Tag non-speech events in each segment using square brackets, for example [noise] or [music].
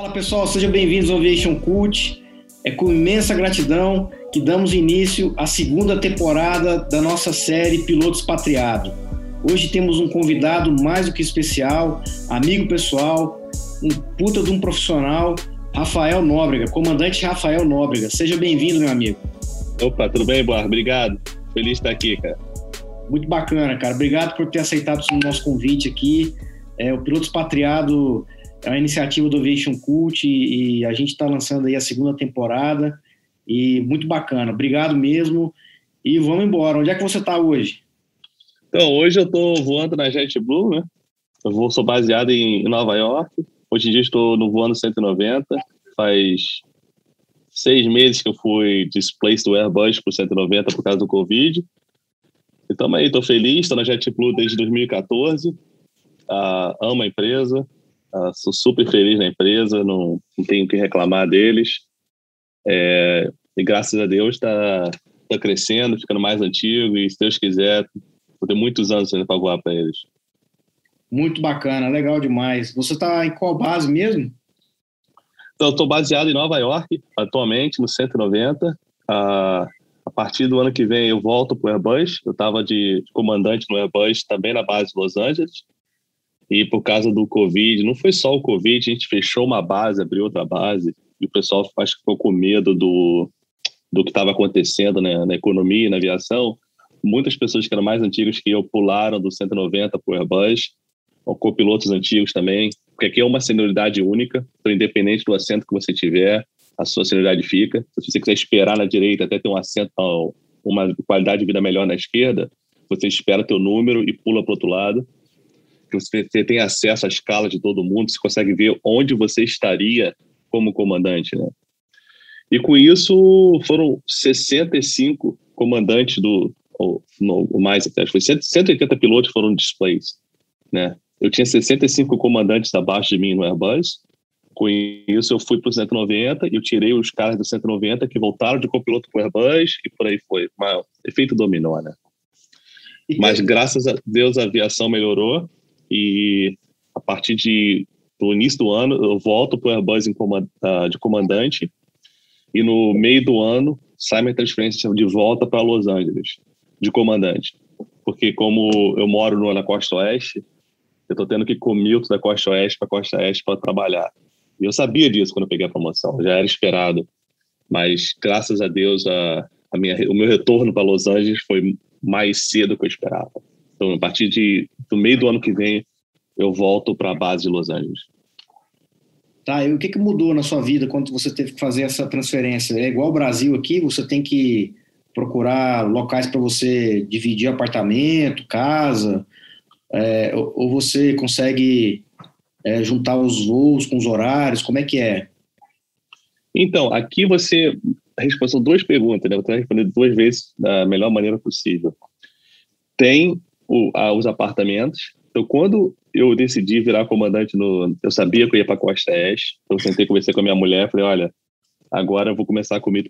Fala pessoal, sejam bem-vindos ao Aviation Cult. É com imensa gratidão que damos início à segunda temporada da nossa série Pilotos Patriado. Hoje temos um convidado mais do que especial, amigo pessoal, um puta de um profissional, Rafael Nóbrega, comandante Rafael Nóbrega. Seja bem-vindo, meu amigo. Opa, tudo bem, Boar? Obrigado. Feliz de estar aqui, cara. Muito bacana, cara. Obrigado por ter aceitado o nosso convite aqui. É, o Pilotos Patriado é uma iniciativa do Aviation Cult e, e a gente está lançando aí a segunda temporada e muito bacana. Obrigado mesmo e vamos embora. Onde é que você está hoje? Então, hoje eu estou voando na JetBlue, né? Eu vou, sou baseado em Nova York. Hoje em dia estou no voando 190. Faz seis meses que eu fui displaced do Airbus para 190 por causa do Covid. Então, aí, estou feliz, estou na JetBlue desde 2014. Uh, amo a empresa, Uh, sou super feliz na empresa, não, não tenho o que reclamar deles. É, e graças a Deus está tá crescendo, ficando mais antigo e, se Deus quiser, vou ter muitos anos ainda para voar para eles. Muito bacana, legal demais. Você está em qual base mesmo? Então, estou baseado em Nova York, atualmente, no 190. Uh, a partir do ano que vem eu volto para o Airbus. Eu estava de comandante no Airbus, também na base de Los Angeles. E por causa do Covid, não foi só o Covid, a gente fechou uma base, abriu outra base, e o pessoal acho que ficou com medo do, do que estava acontecendo né, na economia e na aviação. Muitas pessoas que eram mais antigas que eu pularam do 190 para o Airbus, ou copilotos antigos também, porque aqui é uma senioridade única, então independente do assento que você tiver, a sua senioridade fica. Se você quiser esperar na direita até ter um assento, uma qualidade de vida melhor na esquerda, você espera teu número e pula para o outro lado você tem acesso à escala de todo mundo, você consegue ver onde você estaria como comandante, né? E com isso foram 65 comandantes do, ou, não, mais até, foi 180 pilotos foram displays, né? Eu tinha 65 comandantes abaixo de mim no Airbus. Com isso eu fui para o 190 e eu tirei os caras do 190 que voltaram de copiloto para o Airbus e por aí foi. Mas, efeito dominó, né? Mas graças a Deus a aviação melhorou e a partir de, do início do ano eu volto para o Airbus uh, de comandante e no meio do ano sai minha transferência de volta para Los Angeles de comandante. Porque como eu moro no, na costa oeste, eu estou tendo que commute da costa oeste para costa oeste para trabalhar. E eu sabia disso quando eu peguei a promoção, já era esperado. Mas graças a Deus a, a minha, o meu retorno para Los Angeles foi mais cedo do que eu esperava. Então, a partir de, do meio do ano que vem, eu volto para a base de Los Angeles. Tá, e o que, que mudou na sua vida quando você teve que fazer essa transferência? É igual o Brasil aqui, você tem que procurar locais para você dividir apartamento, casa, é, ou, ou, você consegue é, juntar os voos com os horários? Como é que é? Então, aqui você respondeu duas perguntas, né? Eu vou responder duas vezes da melhor maneira possível. Tem os apartamentos. Então, quando eu decidi virar comandante no. Eu sabia que eu ia para Costa Este. Então, eu sentei, conversei com a minha mulher, falei: olha, agora eu vou começar a comigo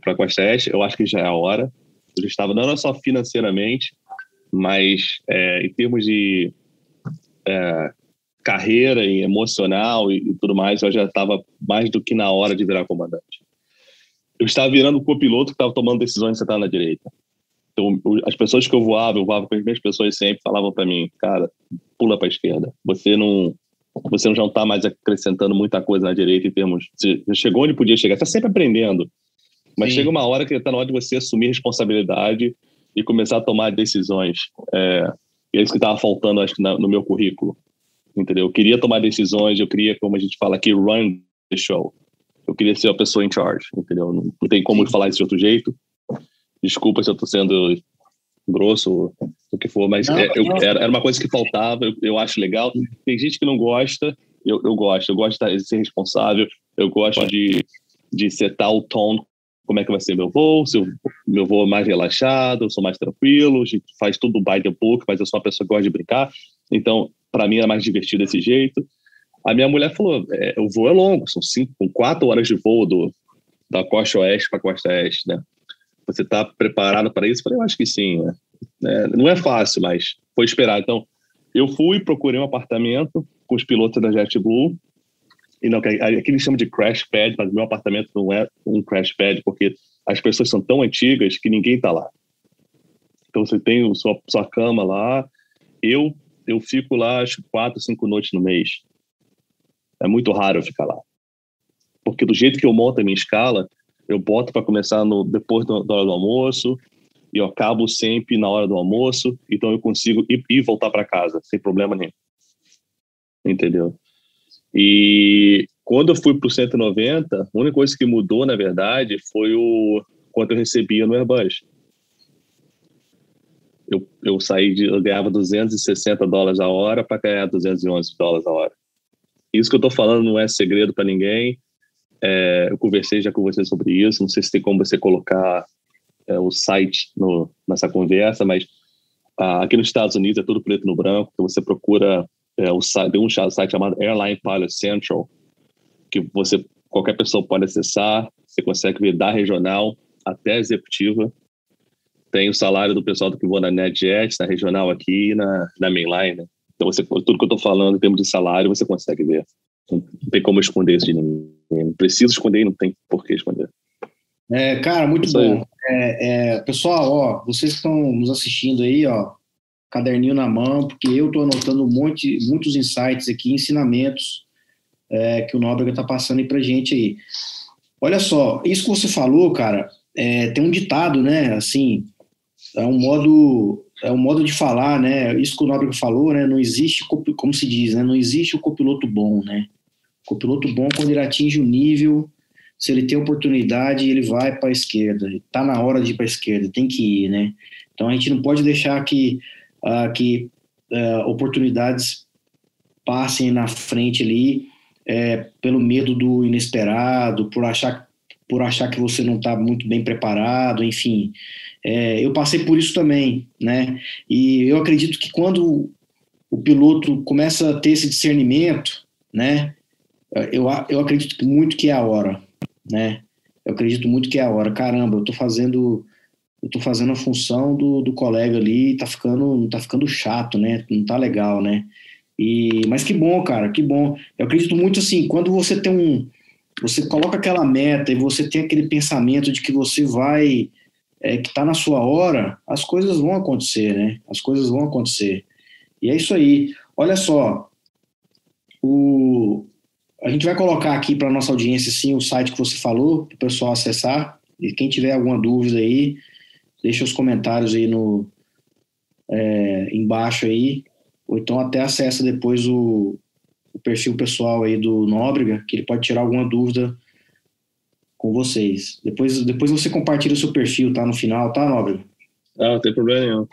para Costa Este. Eu acho que já é a hora. Eu estava, não só financeiramente, mas é, em termos de é, carreira e emocional e, e, tudo mais, eu já estava mais do que na hora de virar comandante. Eu estava virando o copiloto que estava tomando decisões de sentar na direita. Então, as pessoas que eu voava, eu voava com as mesmas pessoas sempre, falavam para mim, cara, pula para a esquerda. Você não, você não está mais acrescentando muita coisa na direita em termos. Você chegou onde podia chegar, está sempre aprendendo. Mas Sim. chega uma hora que está na hora de você assumir responsabilidade e começar a tomar decisões. É, é isso que estava faltando, acho, no meu currículo. Entendeu? Eu queria tomar decisões, eu queria, como a gente fala aqui, run the show. Eu queria ser a pessoa em charge, entendeu? Não, não tem como Sim. falar isso de outro jeito. Desculpa se eu estou sendo grosso, o que for, mas não, é, eu, era, era, uma coisa que faltava, eu, eu, acho legal. Tem gente que não gosta, eu, eu gosto, eu gosto de ser responsável, eu gosto de, de setar o tom, como é que vai ser meu voo, se o meu voo é mais relaxado, eu sou mais tranquilo, a gente faz tudo by the book, mas eu sou uma pessoa que gosta de brincar, então para mim é mais divertido desse jeito. A minha mulher falou, é, o voo é longo, são cinco, quatro horas de voo do, da costa oeste para a costa oeste, né? Você está preparado para isso? Eu falei, eu acho que sim. Né? É, não é fácil, mas foi esperado. Então, eu fui, procurei um apartamento com os pilotos da JetBlue E não, aqui eles chamam de crash pad, mas meu apartamento não é um crash pad, porque as pessoas são tão antigas que ninguém está lá. Então você tem sua, sua cama lá. Eu eu fico lá acho quatro, cinco noites no mês. É muito raro eu ficar lá. Porque do jeito que eu monto a minha escala, eu boto para começar no, depois da hora do almoço e eu acabo sempre na hora do almoço, então eu consigo ir e voltar para casa sem problema nenhum. Entendeu? E quando eu fui para o 190, a única coisa que mudou, na verdade, foi o quanto eu recebia no Airbus. Eu, eu saí de, eu ganhava 260 dólares a hora para ganhar 211 dólares a hora. Isso que eu estou falando não é segredo para ninguém. É, eu conversei já com você sobre isso. Não sei se tem como você colocar é, o site no, nessa conversa, mas ah, aqui nos Estados Unidos é tudo preto no branco. Então você procura é, o site, tem um site chamado Airline Pilot Central, que você qualquer pessoa pode acessar. Você consegue ver da regional até executiva. Tem o salário do pessoal do que voa na NetJet, na regional aqui, na, na mainline. Né? Então, você, tudo que eu estou falando em termos de salário, você consegue ver. Não tem como esconder isso de ninguém. Não precisa esconder e não tem por que esconder. É, cara, muito bom. É, é, pessoal, ó, vocês que estão nos assistindo aí, ó, caderninho na mão, porque eu estou anotando um monte, muitos insights aqui, ensinamentos é, que o Nóbrega está passando aí para gente aí. Olha só, isso que você falou, cara, é, tem um ditado, né? Assim, é um modo é um modo de falar, né? Isso que o Nóbrega falou, né? Não existe, como se diz, né? Não existe o copiloto bom, né? O copiloto bom, quando ele atinge o nível, se ele tem oportunidade, ele vai para a esquerda. Está na hora de ir para a esquerda, tem que ir, né? Então a gente não pode deixar que, uh, que uh, oportunidades passem na frente ali é, pelo medo do inesperado, por achar, por achar que você não está muito bem preparado, enfim. É, eu passei por isso também, né? E eu acredito que quando o piloto começa a ter esse discernimento, né? Eu, eu acredito muito que é a hora, né? Eu acredito muito que é a hora. Caramba, eu tô fazendo eu tô fazendo a função do, do colega ali, tá ficando tá ficando chato, né? Não tá legal, né? E mas que bom, cara, que bom. Eu acredito muito assim, quando você tem um você coloca aquela meta e você tem aquele pensamento de que você vai é, que está na sua hora, as coisas vão acontecer, né? As coisas vão acontecer. E é isso aí. Olha só, o, a gente vai colocar aqui para nossa audiência sim o site que você falou, para o pessoal acessar. E quem tiver alguma dúvida aí, deixa os comentários aí no é, embaixo aí, ou então até acessa depois o, o perfil pessoal aí do Nóbrega, que ele pode tirar alguma dúvida com vocês. Depois, depois você compartilha o seu perfil, tá? No final, tá, Nobre? Ah, não tem problema nenhum.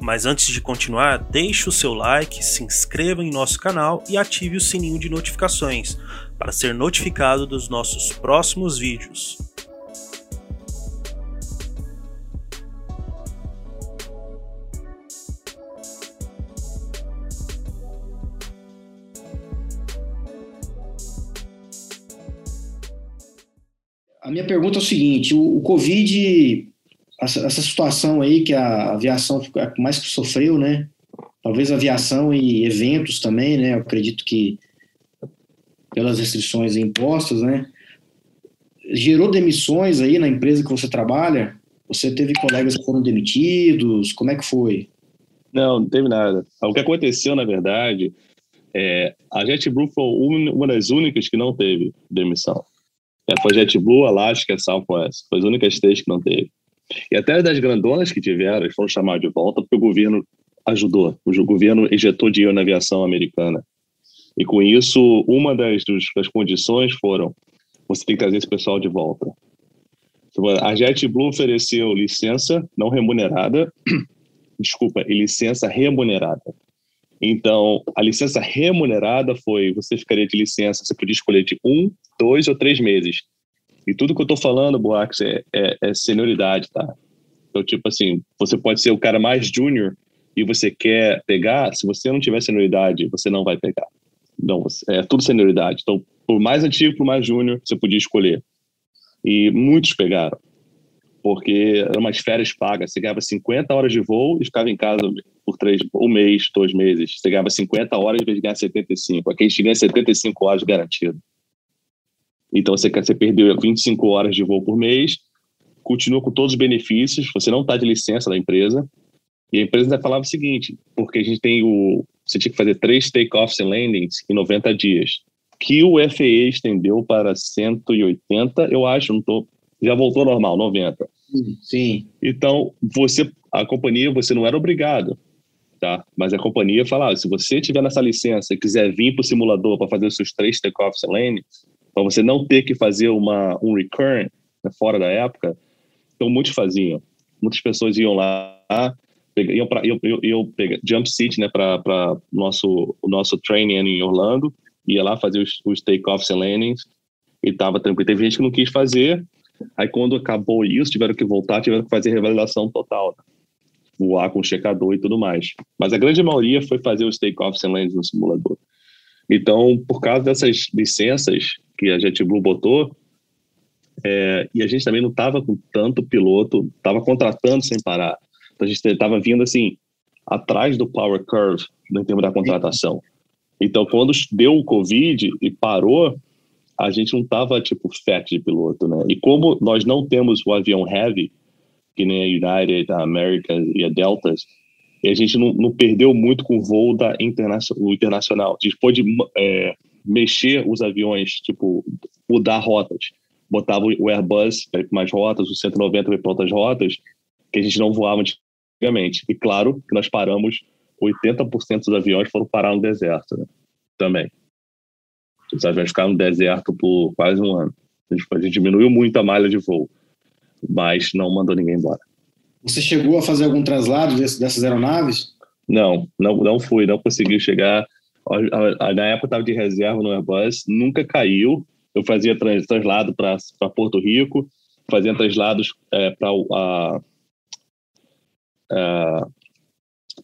Mas antes de continuar, deixe o seu like, se inscreva em nosso canal e ative o sininho de notificações para ser notificado dos nossos próximos vídeos. A minha pergunta é o seguinte: o, o Covid, essa, situação aí que a aviação mais sofreu, né? Talvez aviação e eventos também, né? Eu acredito que pelas restrições impostas, né? Gerou demissões aí na empresa que você trabalha? Você teve colegas que foram demitidos? Como é que foi? Não, não teve nada. O que aconteceu, na verdade, é, a JetBlue foi uma das únicas que não teve demissão. É, foi JetBlue, Alaska, Southwest. Foi as únicas três que não teve. E até das grandonas que tiveram, foram chamados de volta porque o governo ajudou. O governo injetou dinheiro na aviação americana. E com isso, uma das, das condições foram você tem que trazer esse pessoal de volta. A JetBlue ofereceu licença não remunerada, [clears throat] desculpa, e licença remunerada. Então, a licença remunerada foi, você ficaria de licença, você podia escolher de um, dois ou três meses. E tudo que eu estou falando, Boax, é, é, é, senioridade, tá? Então, tipo assim, você pode ser o cara mais júnior e você quer pegar, se você não tiver senioridade, você não vai pegar. Então, é tudo senioridade. Então, por mais antigo, por mais júnior, você podia escolher. E muitos pegaram. porque eram umas férias pagas. Você ganhava 50 horas de voo e ficava em casa por três, um mês, dois meses. Você ganhava 50 horas em vez de ganhar 75. Aqui a gente ganha 75 horas garantido. Então você, você perdeu 25 horas de voo por mês, continua com todos os benefícios, você não está de licença da empresa. E a empresa falava o seguinte, porque a gente tem o. Você tinha que fazer três take-offs e landings em 90 dias. Que o FAA estendeu para 180, eu acho, não tô, já voltou normal, 90. Sim. Então, você, a companhia, você não era obrigado, tá? Mas a companhia falava, se você tiver nessa licença e quiser vir para o simulador para fazer os seus três take-offs e landings, para você não ter que fazer uma, um recurrent né, fora da época, então muitos faziam. Muitas pessoas iam lá, iam para eu, eu, eu Jump City, né, para nosso o nosso training em Orlando, ia lá fazer os, os take-offs e landings e tava tranquilo. Teve gente que não quis fazer, aí quando acabou isso, tiveram que voltar, tiveram que fazer revalidação total, né? voar com checador e tudo mais. Mas a grande maioria foi fazer os take-offs e landings no simulador. Então, por causa dessas licenças que a JetBlue botou, é, e a gente também não estava com tanto piloto, estava contratando sem parar. Então a gente estava vindo assim, atrás do power curve no termo da contratação. Então, quando deu o Covid e parou, a gente não estava tipo fat de piloto, né? E como nós não temos o avião heavy, que nem a United, a American e a Delta, a gente não, não perdeu muito com o voo da internacional, internacional. A gente pôde é, mexer os aviões, tipo, mudar rotas. Botava o Airbus para mais rotas, o 190 para outras rotas, que a gente não voava antigamente. E claro que nós paramos, 80% dos aviões foram parar no deserto, né? Também. Os aviões ficaram no deserto por quase um ano. A gente, a gente diminuiu muito a malha de voo, mas não mandou ninguém embora. Você chegou a fazer algum traslado dessas aeronaves? Não, não, não fui, não consegui chegar. Na época estava de reserva no Airbus, nunca caiu. Eu fazia translado para Porto Rico, fazia translados é, para a, a,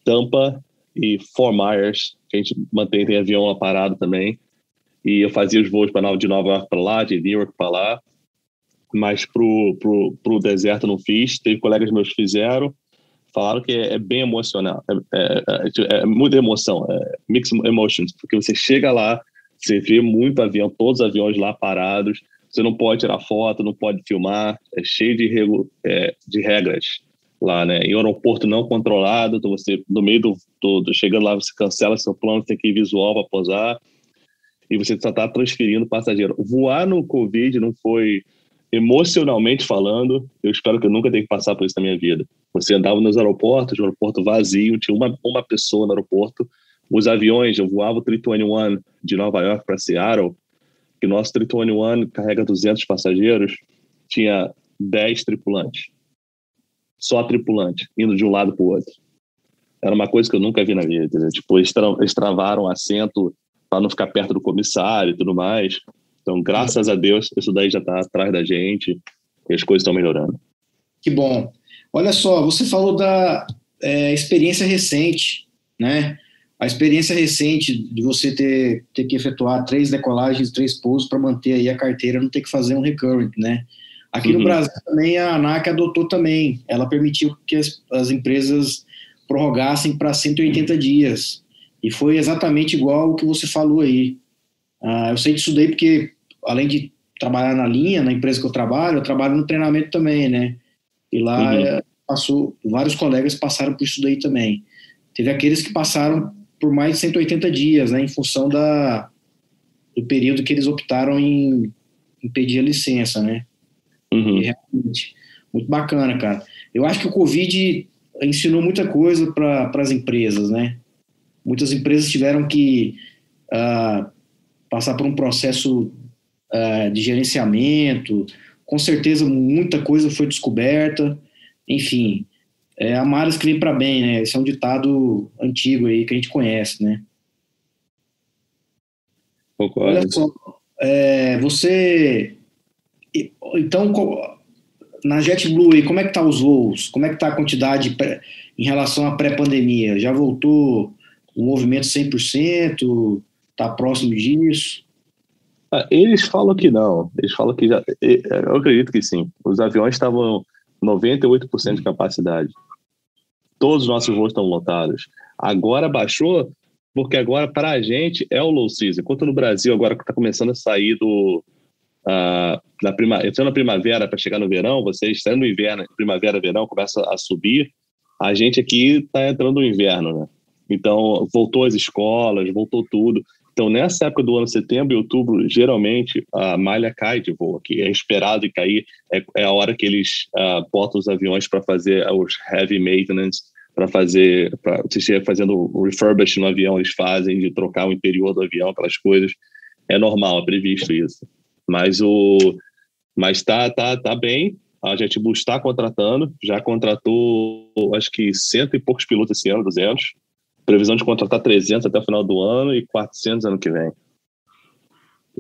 Tampa e Fort Myers, que a gente mantém tem avião lá parado também. E eu fazia os voos para de Nova York para lá, de New York para lá mas pro, pro deserto não fiz. Teve colegas meus que fizeram, falaram que é, bem emocional, é, é, é, é, muita emoção, é mixed emotions, porque você chega lá, você vê muito avião, todos os aviões lá parados, você não pode tirar foto, não pode filmar, é cheio de, regu, é, de regras lá, né? Em aeroporto não controlado, então você, no meio do, do, do chegando lá, você cancela seu plano, tem que ir visual para posar, e você só está transferindo passageiro. Voar no Covid não foi emocionalmente falando, eu espero que eu nunca tenha que passar por isso na minha vida. Você andava nos aeroportos, o aeroporto vazio, tinha uma, uma pessoa no aeroporto. Os aviões, eu voava o 321 de Nova York para Seattle, que nosso 321 carrega 200 passageiros, tinha 10 tripulantes. Só tripulante, indo de um lado para o outro. Era uma coisa que eu nunca vi na vida. Tipo, eles, tra eles travaram assento para não ficar perto do comissário e tudo mais. Então, graças a Deus, isso daí já está atrás da gente e as coisas estão melhorando. Que bom. Olha só, você falou da é, experiência recente, né? A experiência recente de você ter, ter que efetuar três decolagens, três pousos para manter aí a carteira, não ter que fazer um recurrent, né? Aqui uhum. no Brasil também a ANAC adotou também. Ela permitiu que as, as empresas prorrogassem para 180 dias. E foi exatamente igual o que você falou aí. Ah, eu sei disso daí porque além de trabalhar na linha, na empresa que eu trabalho, eu trabalho no treinamento também, né? E lá uhum. é, passou, vários colegas passaram por isso daí também. Teve aqueles que passaram por mais de 180 dias, né, em função da, do período que eles optaram em, em pedir a licença, né? Uhum. realmente, muito bacana, cara. Eu acho que o Covid ensinou muita coisa para as empresas, né? Muitas empresas tiveram que uh, passar por um processo uh, de gerenciamento, com certeza muita coisa foi descoberta, enfim, é a maras que vem para bem, né? Esse é um ditado antigo aí que a gente conhece, né? Concordo. Olha só, é, você, então, na JetBlue aí, como é que tá os voos? Como é que tá a quantidade em relação à pré-pandemia? Já voltou o movimento 100%? Tá próximo disso? Ah, eles falam que não. Eles falam que já. Eu acredito que sim. Os aviões estavam 98% de capacidade. Todos os nossos voos estão lotados. Agora baixou, porque agora para a gente é o low season. Enquanto no Brasil agora está começando a sair do uh, na prima, entrando na primavera para chegar no verão, vocês estando no inverno, primavera, verão começa a subir. A gente aqui está entrando no inverno, né? Então voltou as escolas, voltou tudo. Então, nessa época do ano setembro e outubro, geralmente a malha cai de voo, que é esperado e cair, é, é a hora que eles uh, botam os aviões para fazer os heavy maintenance, para fazer, para se estiver fazendo refurbish no avião, eles fazem de trocar o interior do avião, aquelas coisas. É normal, é previsto isso. Mas o, mas tá, tá, tá bem. A gente está contratando, já contratou acho que cento e poucos pilotos esse ano, 200 previsão de contratar 300 até o final do ano e 400 ano que vem.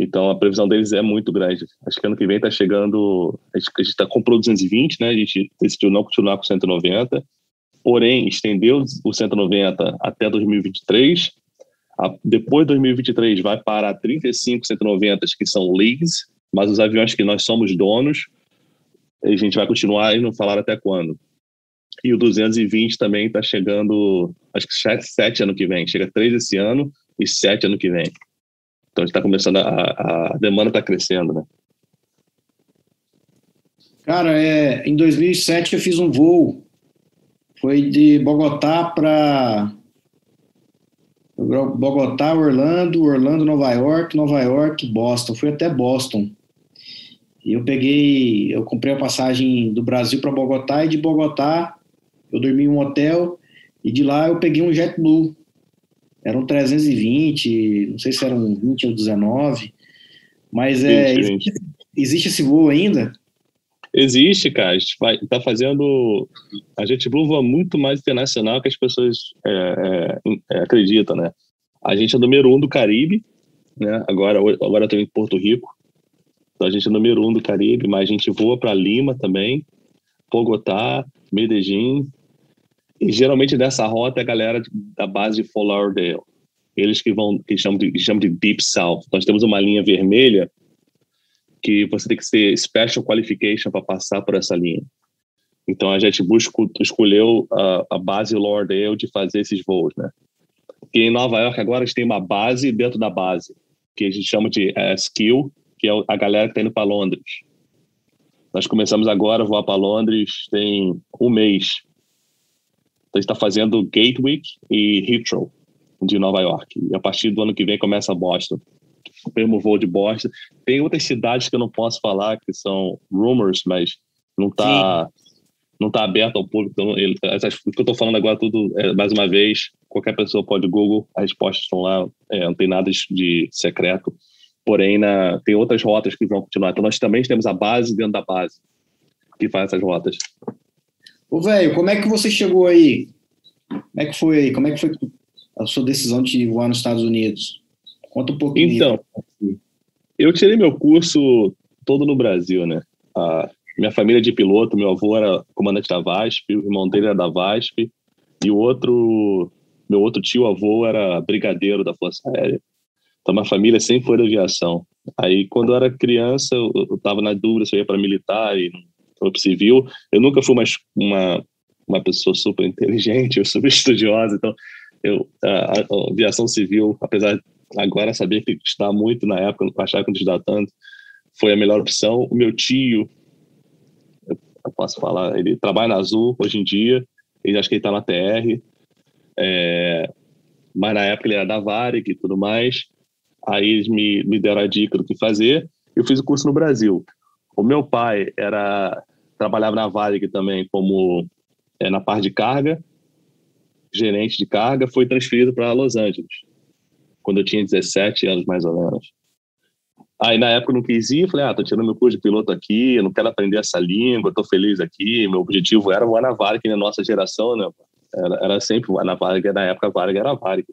Então a previsão deles é muito grande. Acho que ano que vem está chegando. A gente está comprou 220, né? A gente decidiu não continuar com 190, porém estendeu o 190 até 2023. depois de 2023 vai para 35 190 que são leagues, mas os aviões que nós somos donos, a gente vai continuar e não falar até quando. E o 220 também está chegando, acho que 7, 7 ano que vem. Chega 3 esse ano e 7 ano que vem. Então está começando, a, a demanda está crescendo, né? Cara, é, em 2007 eu fiz um voo. Foi de Bogotá para Bogotá, Orlando, Orlando, Nova York, Nova York, Boston. Fui até Boston. E eu peguei, eu comprei a passagem do Brasil para Bogotá e de Bogotá eu dormi em um hotel e de lá eu peguei um JetBlue. Eram 320, não sei se eram 20 ou 19, mas é, existe, existe esse voo ainda? Existe, cara. A gente vai, tá fazendo. A JetBlue voa muito mais internacional que as pessoas é, é, é, acreditam, né? A gente é número um do Caribe, né? Agora, agora eu tô em Porto Rico. Então a gente é número um do Caribe, mas a gente voa para Lima também, Bogotá, Medellín, e geralmente dessa rota é a galera da base de Fort Lauderdale. Eles que vão, que chamam de, chamam de Deep South. Nós temos uma linha vermelha que você tem que ter Special Qualification para passar por essa linha. Então a JetBlue escolheu a, a base Lauderdale de fazer esses voos, né? E em Nova York agora a gente tem uma base dentro da base, que a gente chama de uh, Skill, que é a galera que está indo para Londres. Nós começamos agora a voar para Londres tem um mês. Então, está fazendo Gatwick e Heathrow de Nova York. E a partir do ano que vem começa Boston. O primeiro voo de Boston. Tem outras cidades que eu não posso falar, que são rumors, mas não está não tá aberto ao público. Então, ele, essas, o que eu estou falando agora, tudo, é, mais uma vez, qualquer pessoa pode Google, as respostas estão lá, é, não tem nada de secreto. Porém, na, tem outras rotas que vão continuar. Então, nós também temos a base dentro da base que faz essas rotas. Ô, velho, como é que você chegou aí? Como é que foi aí? Como é que foi a sua decisão de voar nos Estados Unidos? Conta um pouquinho. Então, eu tirei meu curso todo no Brasil, né? A minha família é de piloto, meu avô era comandante da VASP, o irmão dele era da VASP, e o outro, meu outro tio avô era brigadeiro da Força Aérea. Então, minha família sempre foi da aviação. Aí, quando eu era criança, eu, estava na dúvida se eu ia para militar e para civil. Eu nunca fui uma, uma, uma pessoa super inteligente, [laughs] ou super estudiosa, então eu, a, a, aviação civil, apesar de agora saber que está muito na época, achava que não estudar tanto, foi a melhor opção. O meu tio, eu posso falar, ele trabalha na Azul hoje em dia, ele acho que ele está na TR, é, mas na época ele era da Varig e tudo mais. Aí eles me, me deram a dica do que fazer. Eu fiz o curso no Brasil. O meu pai era trabalhava na Varig também como é, na parte de carga, gerente de carga, foi transferido para Los Angeles, quando eu tinha 17 anos mais ou menos. Aí na época eu não quis ir, falei, ah, tô tirando meu curso de piloto aqui, eu não quero aprender essa língua, tô feliz aqui, meu objetivo era voar na Varig, na nossa geração, né? Era, era sempre voar na Varig, na época a Varig era a Varig.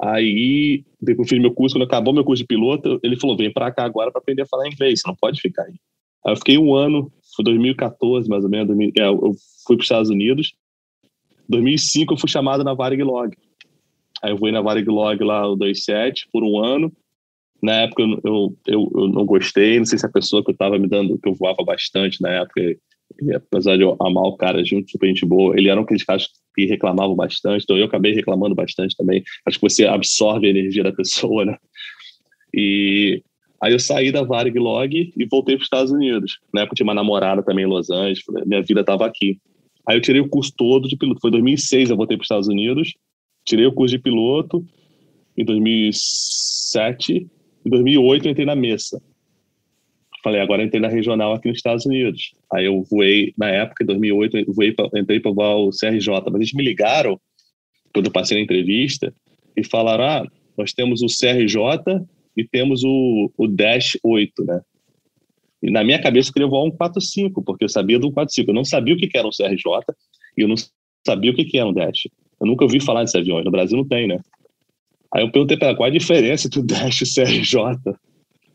Aí, depois fiz meu curso, quando acabou meu curso de piloto, ele falou: vem para cá agora para aprender a falar inglês, você não pode ficar aí. Aí eu fiquei um ano, foi 2014 mais ou menos, é, eu fui para os Estados Unidos. 2005 eu fui chamado na Varig Log. Aí eu fui na Varig Log lá, o 27, por um ano. Na época eu, eu, eu, eu, não gostei, não sei se a pessoa que eu estava me dando, que eu voava bastante na época, E, apesar de eu amar o cara, junto super gente boa, ele era um aqueles caras que reclamavam bastante, então eu acabei reclamando bastante também. Acho que você absorve a energia da pessoa, né? E aí eu saí da Varig Log e voltei para os Estados Unidos. Na época eu tinha uma namorada também em Los Angeles, minha vida estava aqui. Aí eu tirei o curso todo de piloto. Foi em 2006 eu voltei para os Estados Unidos, tirei o curso de piloto. Em 2007, em 2008 eu entrei na Mesa. Falei, agora entrei na regional aqui nos Estados Unidos. Aí eu voei, na época, em 2008, eu voei pra, entrei para o CRJ. Mas eles me ligaram, quando eu passei na entrevista, e falaram, ah, nós temos o CRJ e temos o, o Dash 8, né? E na minha cabeça eu queria voar um 45, porque eu sabia do 45. Eu não sabia o que era um CRJ e eu não sabia o que era um Dash. Eu nunca ouvi falar desses aviões. No Brasil não tem, né? Aí eu perguntei para ela qual a diferença entre o Dash e o CRJ.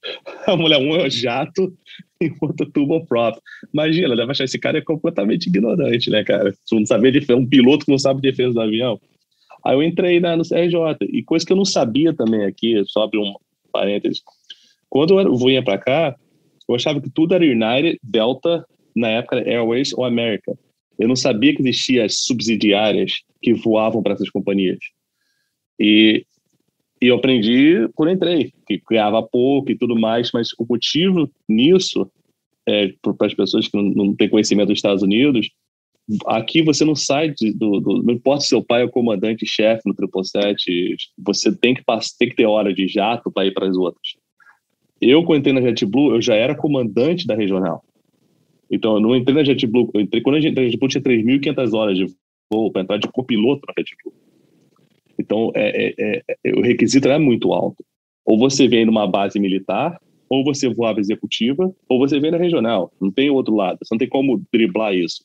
[laughs] A mulher, um é o jato e o outro é turboprop. Imagina, ela deve achar esse cara é completamente ignorante, né, cara? Tu não sabia de um piloto que não sabe defesa do avião. Aí eu entrei na, no CRJ. E coisa que eu não sabia também aqui, só abrir um parênteses. Quando eu vinha para cá, eu achava que tudo era United, Delta, na época Airways ou American. Eu não sabia que existiam as subsidiárias que voavam para essas companhias. E, e eu aprendi quando entrei, que ganhava pouco e tudo mais, mas o motivo nisso, é, para as pessoas que não, não têm conhecimento dos Estados Unidos, aqui você não sai de, do, do, não importa se seu pai é o comandante-chefe no 777, você tem que, tem que ter hora de jato para ir para as outras. Eu, quando entrei na JetBlue, eu já era comandante da regional. Então, eu não entrei na JetBlue, eu entrei, quando a gente, a JetBlue tinha 3.500 horas de voo para entrar de copiloto na JetBlue. Então, é, é, é, o requisito era muito alto. Ou você vem numa base militar, ou você voava executiva, ou você vem na regional. Não tem outro lado. Você não tem como driblar isso.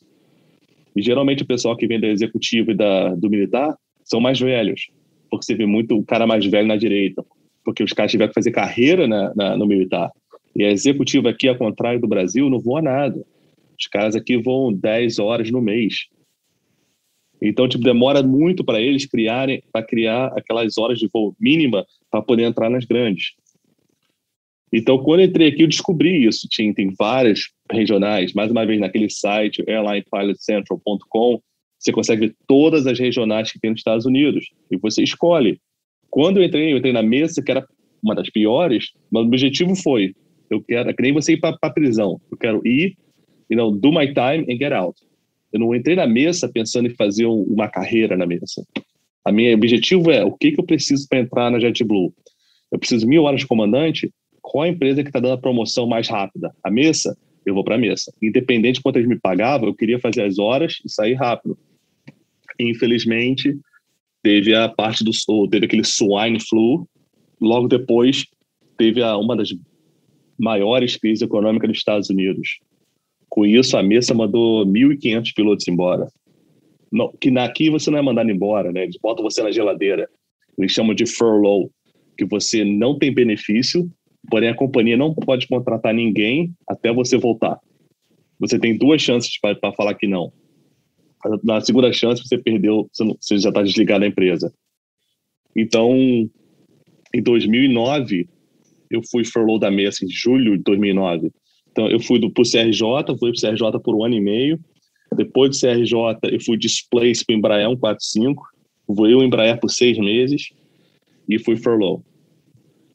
E geralmente o pessoal que vem da executiva e da, do militar são mais velhos, porque você vê muito o cara mais velho na direita, porque os caras tiveram que fazer carreira na, na, no militar. E a executiva aqui, ao contrário do Brasil, não voa nada. Os caras aqui voam 10 horas no mês. Então, tipo, demora muito para eles criarem, para criar aquelas horas de voo mínima para poder entrar nas grandes. Então, quando entrei aqui, eu descobri isso. Tinha, tem várias regionais, mais uma vez naquele site, airlinepilotcentral.com, você consegue ver todas as regionais que tem nos Estados Unidos e você escolhe. Quando eu entrei, eu entrei na mesa, que era uma das piores, mas o objetivo foi, eu quero, que nem você ir para a prisão, eu quero ir, you know, do my time and get out. Eu não entrei na mesa pensando em fazer uma carreira na mesa. A minha objetivo é, o que, que eu preciso para entrar na JetBlue? Eu preciso mil horas de comandante, qual a empresa que está dando a promoção mais rápida? A mesa? Eu vou para a mesa. Independente de quanto eles me pagavam, eu queria fazer as horas e sair rápido. Infelizmente, teve a parte do teve aquele swine flu. Logo depois, teve a, uma das maiores crises econômicas dos Estados Unidos. Com isso, a mesa mandou 1.500 pilotos embora. Que aqui você não é mandado embora, né? Eles botam você na geladeira. Eles chamam de furlough, que você não tem benefício, Porém, a companhia não pode contratar ninguém até você voltar. Você tem duas chances para falar que não. Na segunda chance, você perdeu, você, não, você já está desligado da empresa. Então, em 2009, eu fui furlough da mesa em julho de 2009. Então, eu fui para o CRJ, fui para o CRJ por um ano e meio. Depois do CRJ, eu fui displaced para o Embraer 145. Voei o Embraer por seis meses e fui furlough.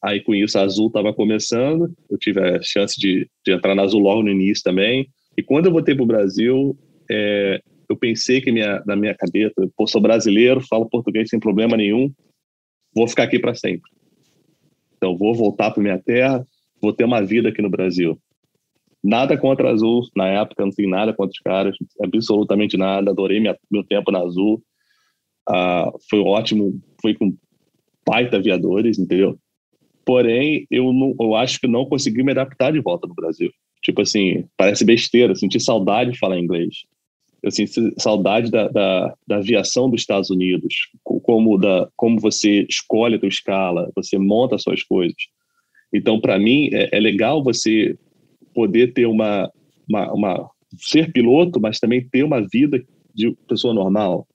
Aí com isso a Azul estava começando, eu tive a chance de, de, entrar na Azul logo no início também. E quando eu voltei para o Brasil, é, eu pensei que minha, na minha cabeça, pô, sou brasileiro, falo português sem problema nenhum, vou ficar aqui para sempre. Então vou voltar para minha terra, vou ter uma vida aqui no Brasil. Nada contra a Azul, na época não tem nada contra os caras, absolutamente nada. Adorei minha, meu tempo na Azul. Ah, foi ótimo, foi com baita aviadores, entendeu? Porém, eu, não, eu acho que não consegui me adaptar de volta no Brasil. Tipo assim, parece besteira, senti saudade de falar inglês. Eu senti saudade da, da, da aviação dos Estados Unidos, como, da, como você escolhe a sua escala, você monta as suas coisas. Então, para mim, é, é, legal você poder ter uma, uma, uma, ser piloto, mas também ter uma vida de pessoa normal.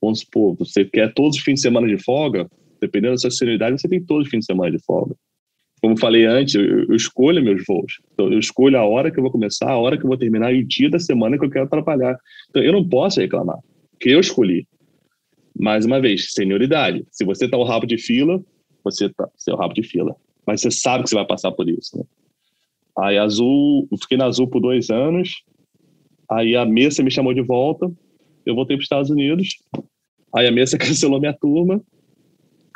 Vamos supor, você quer todos os fins de semana de folga, dependendo da sua senioridade, você tem todo fim de semana de folga. como falei antes, eu, eu, escolho meus voos. Então, eu escolho a hora que eu vou começar, a hora que eu vou terminar e o dia da semana que eu quero trabalhar. Então, eu não posso reclamar, porque eu escolhi. Mais uma vez, senioridade. Se você está o rabo de fila, você está é o rabo de fila. Mas você sabe que você vai passar por isso. Né? Aí, Azul, fiquei na Azul por dois anos. Aí, a Mesa me chamou de volta. Eu voltei para os Estados Unidos. Aí, a Mesa [laughs] cancelou minha turma.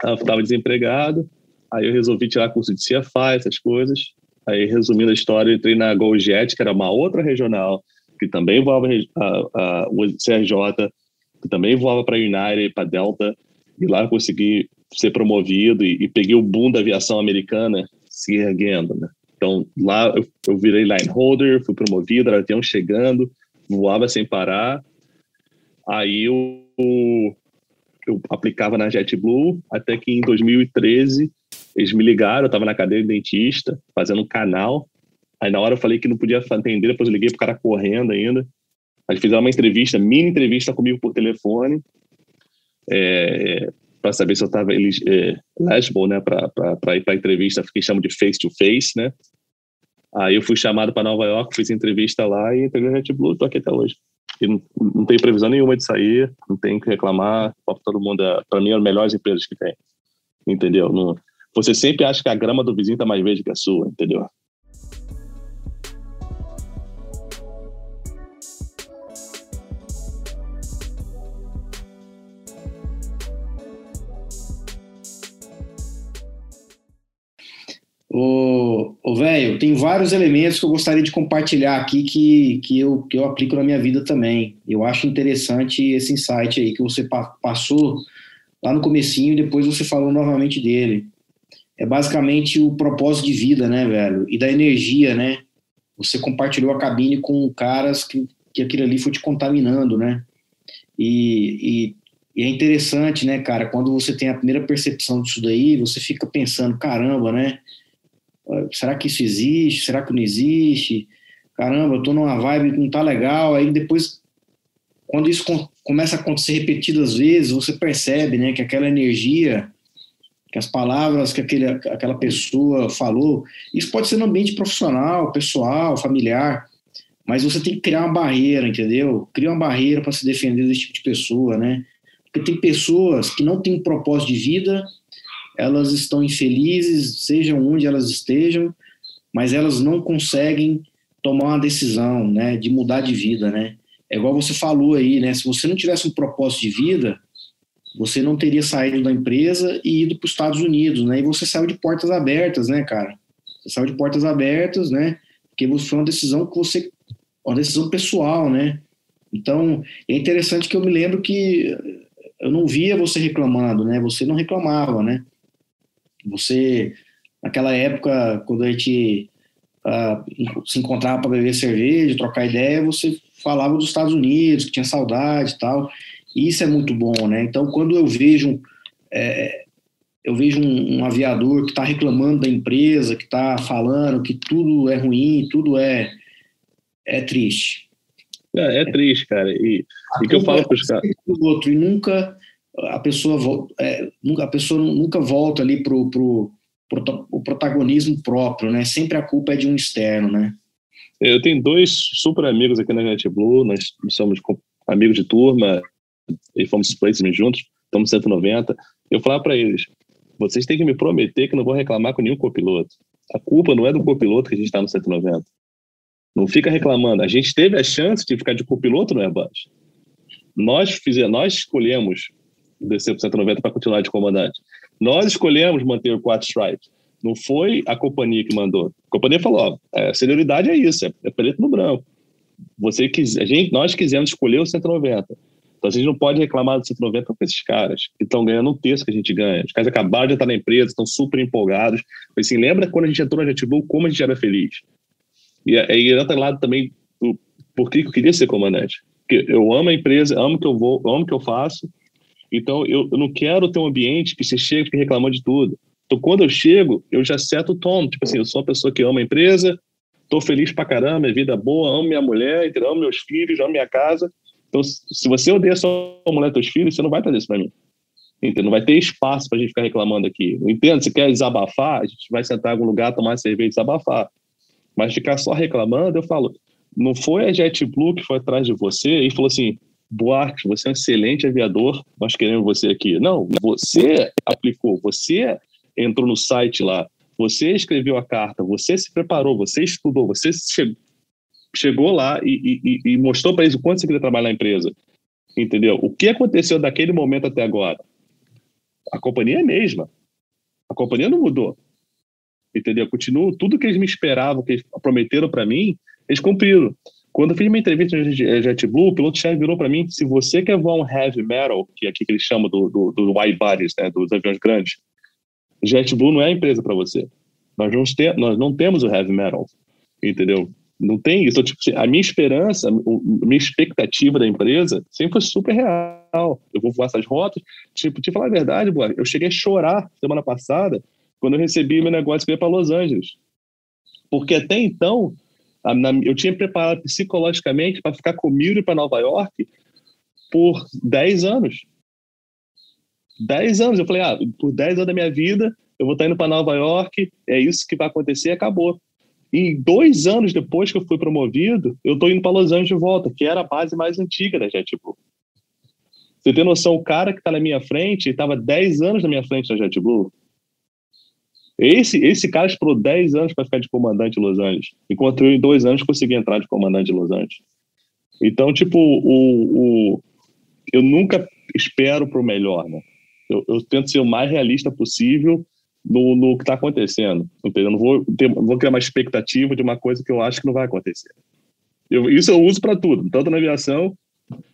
Eu estava desempregado. Aí, eu resolvi tirar curso de CFA, essas coisas. Aí, resumindo a história, eu entrei na GoJet, que era uma outra regional, que também voava a, o CRJ, que também voava para a United, para Delta. E lá eu consegui ser promovido e, e, peguei o boom da aviação americana se erguendo, né? Então, lá eu, eu virei line holder, fui promovido, era avião chegando, voava sem parar. Aí eu, eu aplicava na JetBlue, até que em 2013 eles me ligaram, eu estava na cadeira de dentista, fazendo um canal. Aí na hora eu falei que não podia atender, depois eu liguei pro cara correndo ainda. Aí fizeram uma entrevista, mini entrevista comigo por telefone, é, para saber se eu estava é, eligible, né, para ir para a entrevista, que chamam de face to face, né. Aí eu fui chamado para Nova York, fiz entrevista lá e entreguei a Red Bull, tô aqui até hoje. E não, não tem previsão nenhuma de sair, não tem que reclamar, todo mundo, é, para mim, é as melhores empresas que tem, entendeu? Não, você sempre acha que a grama do vizinho tá mais verde que a sua, entendeu? Ô velho, tem vários elementos que eu gostaria de compartilhar aqui que, que, eu, que eu aplico na minha vida também. Eu acho interessante esse insight aí que você pa passou lá no comecinho e depois você falou novamente dele. É basicamente o propósito de vida, né, velho? E da energia, né? Você compartilhou a cabine com caras que, que aquilo ali foi te contaminando, né? E, e, e é interessante, né, cara, quando você tem a primeira percepção disso daí, você fica pensando, caramba, né? Será que isso existe? Será que não existe? Caramba, eu tô numa vibe que não tá legal. Aí depois, quando isso começa a acontecer repetidas vezes, você percebe, né, que aquela energia, que as palavras que aquele, aquela pessoa falou, isso pode ser no ambiente profissional, pessoal, familiar, mas você tem que criar uma barreira, entendeu? Cria uma barreira para se defender desse tipo de pessoa, né? Porque tem pessoas que não têm um propósito de vida elas estão infelizes, sejam onde elas estejam, mas elas não conseguem tomar uma decisão, né, de mudar de vida, né? É igual você falou aí, né? Se você não tivesse um propósito de vida, você não teria saído da empresa e ido para os Estados Unidos, né? E você saiu de portas abertas, né, cara? Você saiu de portas abertas, né? Porque foi uma decisão que você, uma decisão pessoal, né? Então é interessante que eu me lembro que eu não via você reclamando, né? Você não reclamava, né? Você, naquela época, quando a gente uh, se encontrava para beber cerveja, trocar ideia, você falava dos Estados Unidos, que tinha saudade e tal. E isso é muito bom, né? Então, quando eu vejo é, eu vejo um, um aviador que está reclamando da empresa, que está falando que tudo é ruim, tudo é é triste. É, é triste, cara. E, e que eu falo para os caras. outro e nunca a pessoa, é, a pessoa nunca volta ali pro, pro, pro, o protagonismo próprio, né? Sempre a culpa é de um externo, né? Eu tenho dois super amigos aqui na NetBlue, nós somos amigos de turma e fomos placement juntos, estamos 190. Eu falava para eles, vocês têm que me prometer que não vou reclamar com nenhum copiloto. A culpa não é do copiloto que a gente está no 190. Não fica reclamando. A gente teve a chance de ficar de copiloto no Airbus. Nós fizemos, nós escolhemos descer para 190 para continuar de comandante. Nós escolhemos manter o quatro stripes. Não foi a companhia que mandou. A companhia falou: ó, é, senioridade é isso, é, é preto no branco. Você quis, a gente, nós quisemos escolher o 190. Então a gente não pode reclamar do 190 com esses caras que estão ganhando um terço que a gente ganha. Os caras acabaram de estar na empresa, estão super empolgados. Assim, lembra quando a gente entrou na JetBlue, como a gente era feliz? E aí, outro lado também, por que eu queria ser comandante? Porque eu amo a empresa, amo que eu vou, amo que eu faço, então, eu, eu não quero ter um ambiente que você chega e fica reclamando de tudo. Então, quando eu chego, eu já seto o tom. Tipo assim, eu sou uma pessoa que ama a empresa, tô feliz pra caramba, minha vida é boa, amo minha mulher, amo meus filhos, amo minha casa. Então, se você odeia sua mulher e seus filhos, você não vai trazer isso pra mim. Entendeu? Não vai ter espaço para a gente ficar reclamando aqui. Entendo, se quer desabafar, a gente vai sentar em algum lugar, tomar cerveja e desabafar. Mas ficar só reclamando, eu falo, não foi a JetBlue que foi atrás de você e falou assim, Buarque, você é um excelente aviador, nós queremos você aqui. Não, você aplicou, você entrou no site lá, você escreveu a carta, você se preparou, você estudou, você chegou lá e, e, e mostrou para eles o quanto você queria trabalhar na empresa. Entendeu? O que aconteceu daquele momento até agora? A companhia é a mesma. A companhia não mudou. Entendeu? Continua tudo que eles me esperavam, que eles prometeram para mim, eles cumpriram. Quando eu fiz minha entrevista no JetBlue, o piloto-chefe virou para mim: se você quer voar um heavy metal, que é aqui que eles chamam do, do, do wide bodies, né, dos aviões grandes, JetBlue não é a empresa para você. Nós não, nós não temos o heavy metal, entendeu? Não tem isso. Então, tipo, a minha esperança, a minha expectativa da empresa sempre foi super real. Eu vou voar essas rotas. Tipo, te falar a verdade, boa, eu cheguei a chorar semana passada quando eu recebi meu negócio que ia para Los Angeles. Porque até então, eu tinha preparado psicologicamente para ficar com Miri para Nova York por 10 anos. 10 anos. Eu falei, ah, por 10 anos da minha vida, eu vou estar indo para Nova York, é isso que vai acontecer, acabou. E dois anos depois que eu fui promovido, eu estou indo para Los Angeles de volta, que era a base mais antiga da JetBlue. Você tem noção, o cara que está na minha frente estava 10 anos na minha frente na JetBlue. Esse, esse cara esperou 10 anos para ficar de comandante em Los Angeles, enquanto eu, em dois anos, consegui entrar de comandante em Los Angeles. Então, tipo, o, o, eu nunca espero para o melhor, né? Eu, eu, tento ser o mais realista possível no, no que está acontecendo. Entendeu? Não vou, ter, vou criar uma expectativa de uma coisa que eu acho que não vai acontecer. Eu, isso eu uso para tudo, tanto na aviação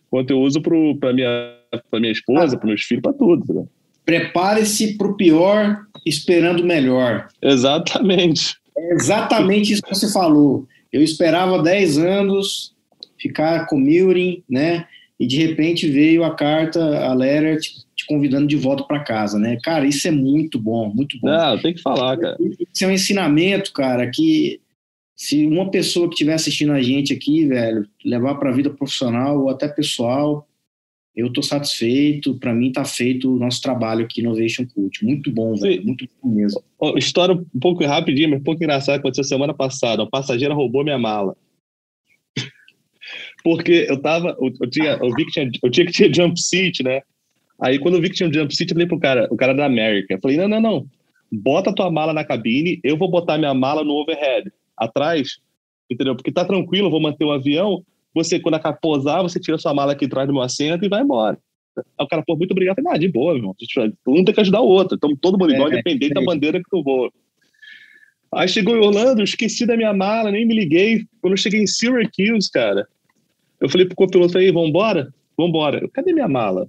quanto eu uso para minha, minha esposa, ah. para meus filhos, para tudo. Né? Prepare-se para o pior, esperando o melhor. Exatamente. É exatamente isso que você falou. Eu esperava 10 anos ficar com Milring, né? E de repente veio a carta, a letter, te, te convidando de volta para casa, né? Cara, isso é muito bom, muito bom. Não, tem que falar, cara. Isso é um ensinamento, cara, que se uma pessoa que estiver assistindo a gente aqui, velho, levar para a vida profissional ou até pessoal, eu estou satisfeito. Para mim, está feito o nosso trabalho aqui no Innovation Cult. Muito bom, velho. Muito bom mesmo. História um pouco rapidinho, mas um pouco engraçada. Aconteceu semana passada. Uma passageira roubou minha mala. [laughs] Porque eu tava. Eu, tinha, eu vi que tinha, eu tinha que ter jump seat, né? Aí quando eu vi que tinha um jump seat, eu falei pro cara, o cara da América. Eu falei: não, não, não. Bota tua mala na cabine, eu vou botar minha mala no overhead, atrás, entendeu? Porque tá tranquilo, eu vou manter o avião você, quando acaba posar, você tira sua mala aqui atrás do meu assento e vai embora. Aí o cara, pô, muito obrigado. Eu falei, ah, de boa, irmão. Um tem que ajudar o outro. Então, todo mundo igual, é, independente é. da bandeira que tu voa. Aí chegou em Orlando, esqueci da minha mala, nem me liguei. Quando eu cheguei em Syracuse, cara, eu falei pro copiloto, aí, vambora? Vambora. Cadê minha mala?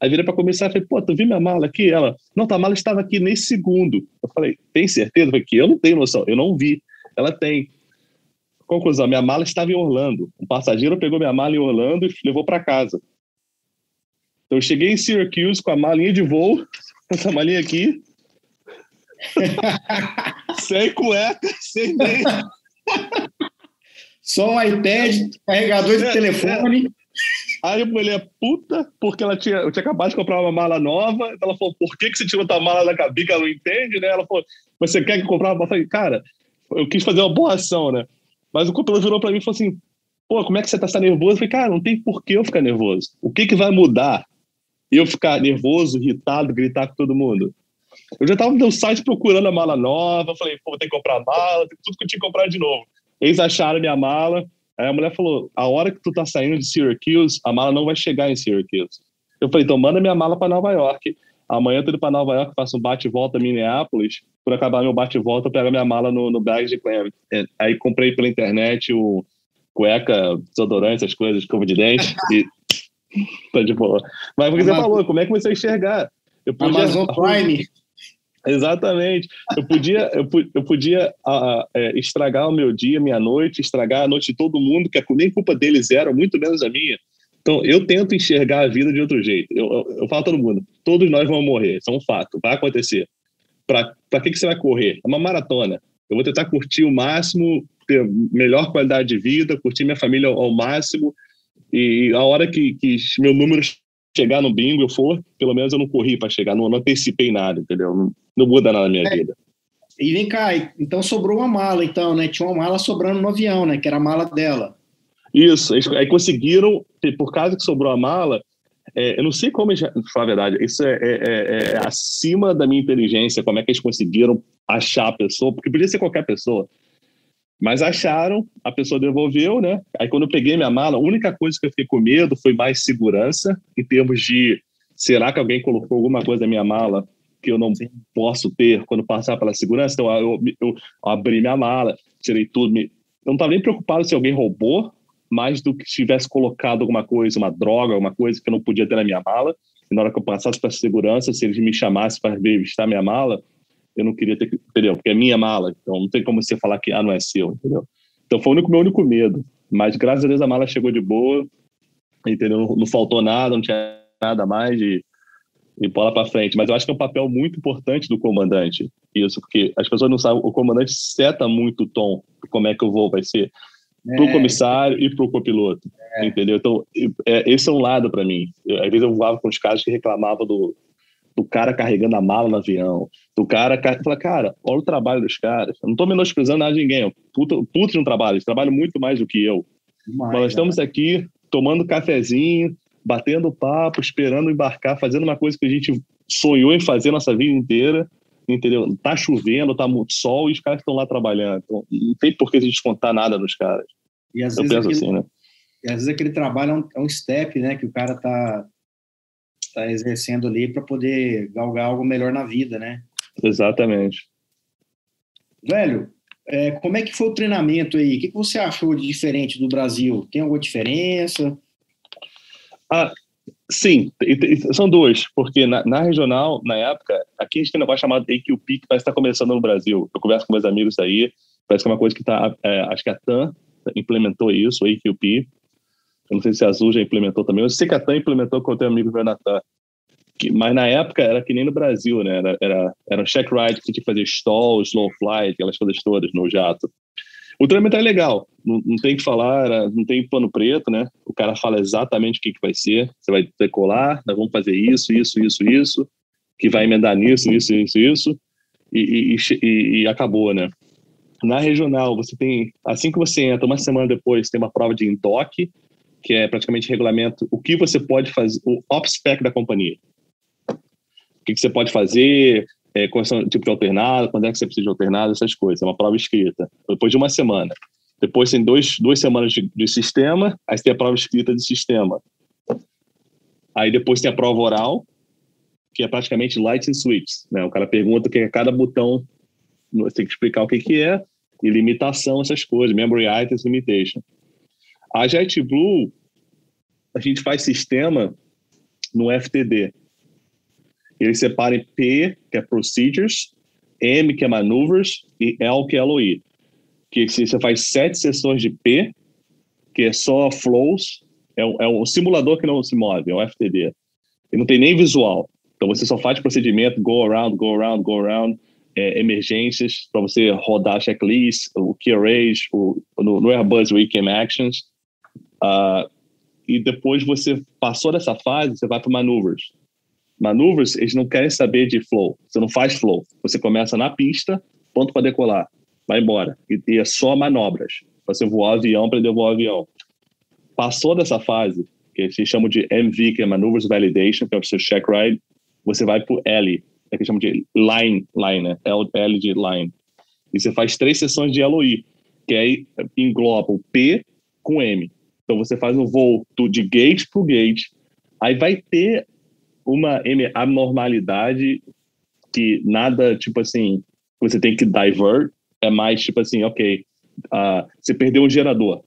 Aí virei para começar e falei, pô, tu viu minha mala aqui? Ela, não, tua mala estava aqui nesse segundo. Eu falei, tem certeza? que eu não tenho noção, eu não vi. Ela tem. Conclusão, minha mala estava em Orlando. Um passageiro pegou minha mala em Orlando e levou para casa. Então eu cheguei em Syracuse com a malinha de voo, [laughs] essa malinha aqui, [laughs] sem cueca, sem meia. Só um iPad, carregador de é, telefone. É. Aí a mulher, puta, porque ela tinha, eu tinha acabado de comprar uma mala nova. Ela falou, por que, que você tirou tua mala da cabine? Ela não entende, né? Ela falou, você quer que comprar uma? Eu falei, cara, eu quis fazer uma boa ação, né? Mas o copiloto virou para mim e falou assim: pô, como é que você tá, tá nervoso? Eu falei, cara, não tem por que eu ficar nervoso. O que, que vai mudar eu ficar nervoso, irritado, gritar com todo mundo? Eu já tava no site procurando a mala nova, falei, pô, tem que comprar mala, tem tudo que eu tinha que comprar de novo. Eles acharam minha mala, aí a mulher falou, a hora que tu tá saindo de Syracuse, a mala não vai chegar em Syracuse. Eu falei, então manda minha mala para Nova York. Amanhã eu tô indo para Nova York, faço um bate-volta em Minneapolis. Por acabar meu bate-volta, eu pego minha mala no, no bag de Clem. É, aí comprei pela internet o cueca, desodorante, essas coisas, escova de dente. [laughs] e tá de boa. Mas o que você falou, como é que você enxergar? Eu podia... Amazon Prime. [laughs] Exatamente. Eu podia, eu, eu podia uh, é, estragar o meu dia, minha noite, estragar a noite de todo mundo, que nem culpa deles era, muito menos a minha. Então, eu tento enxergar a vida de outro jeito. Eu, eu, eu falo a todo mundo, todos nós vamos morrer, isso é um fato, vai acontecer. Para que, que você vai correr? É uma maratona. Eu vou tentar curtir o máximo, ter melhor qualidade de vida, curtir minha família ao, ao máximo, e a hora que, que meu número chegar no bingo eu for, pelo menos eu não corri para chegar, não, não, antecipei nada, entendeu? Não, não muda nada na minha é. vida. E vem cá, então sobrou uma mala, então, né? Tinha uma mala sobrando no avião, né? Que era a mala dela. Isso, aí conseguiram, por causa que sobrou a mala, é, eu não sei como, já, falar a verdade, isso é, é, é, é, acima da minha inteligência, como é que eles conseguiram achar a pessoa, porque podia ser qualquer pessoa. Mas acharam, a pessoa devolveu, né? Aí quando eu peguei minha mala, a única coisa que eu fiquei com medo foi mais segurança, em termos de será que alguém colocou alguma coisa na minha mala que eu não Sim. posso ter quando passar pela segurança? Então eu, eu, eu abri minha mala, tirei tudo. Me... Eu não estava nem preocupado se alguém roubou, mais do que se tivesse colocado alguma coisa, uma droga, alguma coisa que eu não podia ter na minha mala. E na hora que eu passasse para segurança, se eles me chamassem para revistar minha mala, eu não queria ter, entendeu? Porque é minha mala, então não tem como você falar que ah, não é seu, entendeu? Então foi o único, meu único medo. Mas graças a Deus a mala chegou de boa, entendeu? Não, não faltou nada, não tinha nada mais de e bola para frente. Mas eu acho que é um papel muito importante do comandante, isso, porque as pessoas não sabem, o comandante seta muito o tom, como é que o voo vai ser, é. para o comissário e para o copiloto, é. entendeu? Então, é, esse é um lado para mim. Eu, às vezes eu voava com os caras que reclamavam do, do cara carregando a mala no avião, do cara. Fala, cara, olha o trabalho dos caras. Eu não estou menosprezando nada de ninguém. Puta, puta de um trabalho, eles trabalham muito mais do que eu. Mas nós estamos aqui tomando cafezinho, batendo papo, esperando embarcar, fazendo uma coisa que a gente sonhou em fazer nossa vida inteira, entendeu? Tá chovendo, tá muito sol e os caras estão lá trabalhando. Então, não tem por que a gente contar nada nos caras. E às eu vezes penso aquele, assim, né? E às vezes aquele trabalho é um, é um step, né? Que o cara tá está exercendo ali para poder galgar algo melhor na vida, né? Exatamente. Velho, é, como é que foi o treinamento aí? O que, que você achou de diferente do Brasil? Tem alguma diferença? Ah, sim, são duas, porque na, na, regional, na época, aqui a gente tem um negócio chamado AQP que parece estar tá começando no Brasil. Eu converso com meus amigos aí, parece que é uma coisa que está, é, acho que a TAM implementou isso, o AQP, eu não sei se a Azul já implementou também. Eu sei que a TAM implementou com o teu amigo Vernatan. Que, mas na época era que nem no Brasil, né? Era, era, era um check ride que tinha que fazer stall, slow flight, aquelas coisas todas no jato. O treinamento é legal, não, não tem que falar, não tem pano preto, né? O cara fala exatamente o que, que vai ser. Você vai decolar, nós vamos fazer isso, isso, isso, isso, que vai emendar nisso, isso, isso, isso, e, e, e, e acabou, né? Na regional, você tem, assim que você entra, uma semana depois, tem uma prova de intoque, que é praticamente regulamento o que você pode fazer, o OPSPEC da companhia. O que, você pode fazer, é, o tipo de alternado, quando é que você precisa de alternado, essas coisas. É uma prova escrita. Depois de uma semana. Depois tem dois, duas semanas de, de sistema, aí tem a prova escrita de sistema. Aí depois tem a prova oral, que é praticamente light and switch. Né? O cara pergunta o que é cada botão, você tem que explicar o que, que é, e limitação, essas coisas, memory items, limitation. A JetBlue, a gente faz sistema no FTD. Ele separa em P, que é Procedures, M, que é Maneuvers, e L, que é LOI. Que você faz sete sessões de P, que é só flows, é um, é um simulador que não se move, é um FTD. E não tem nem visual. Então você só faz procedimento, go around, go around, go around, é, emergências, para você rodar checklist, o key arrays, o, no, no Airbus Weekend Actions. Uh, e depois você passou dessa fase, você vai para maneuvers. Maneuvers, eles não querem saber de flow. Você não faz flow. Você começa na pista, ponto para decolar. Vai embora. E, e, é só manobras. Você voar avião para voar avião. Passou dessa fase, que se chama de MV, que é Maneuvers Validation, que é o seu check ride, você vai para o L, é que chama de line, line, né? L, de line. E você faz três sessões de LOI, que aí engloba o P com M. Então você faz um voo de gate para gate, aí vai ter uma abnormalidade que nada, tipo assim, você tem que divert, é mais tipo assim, ok, uh, você perdeu um gerador.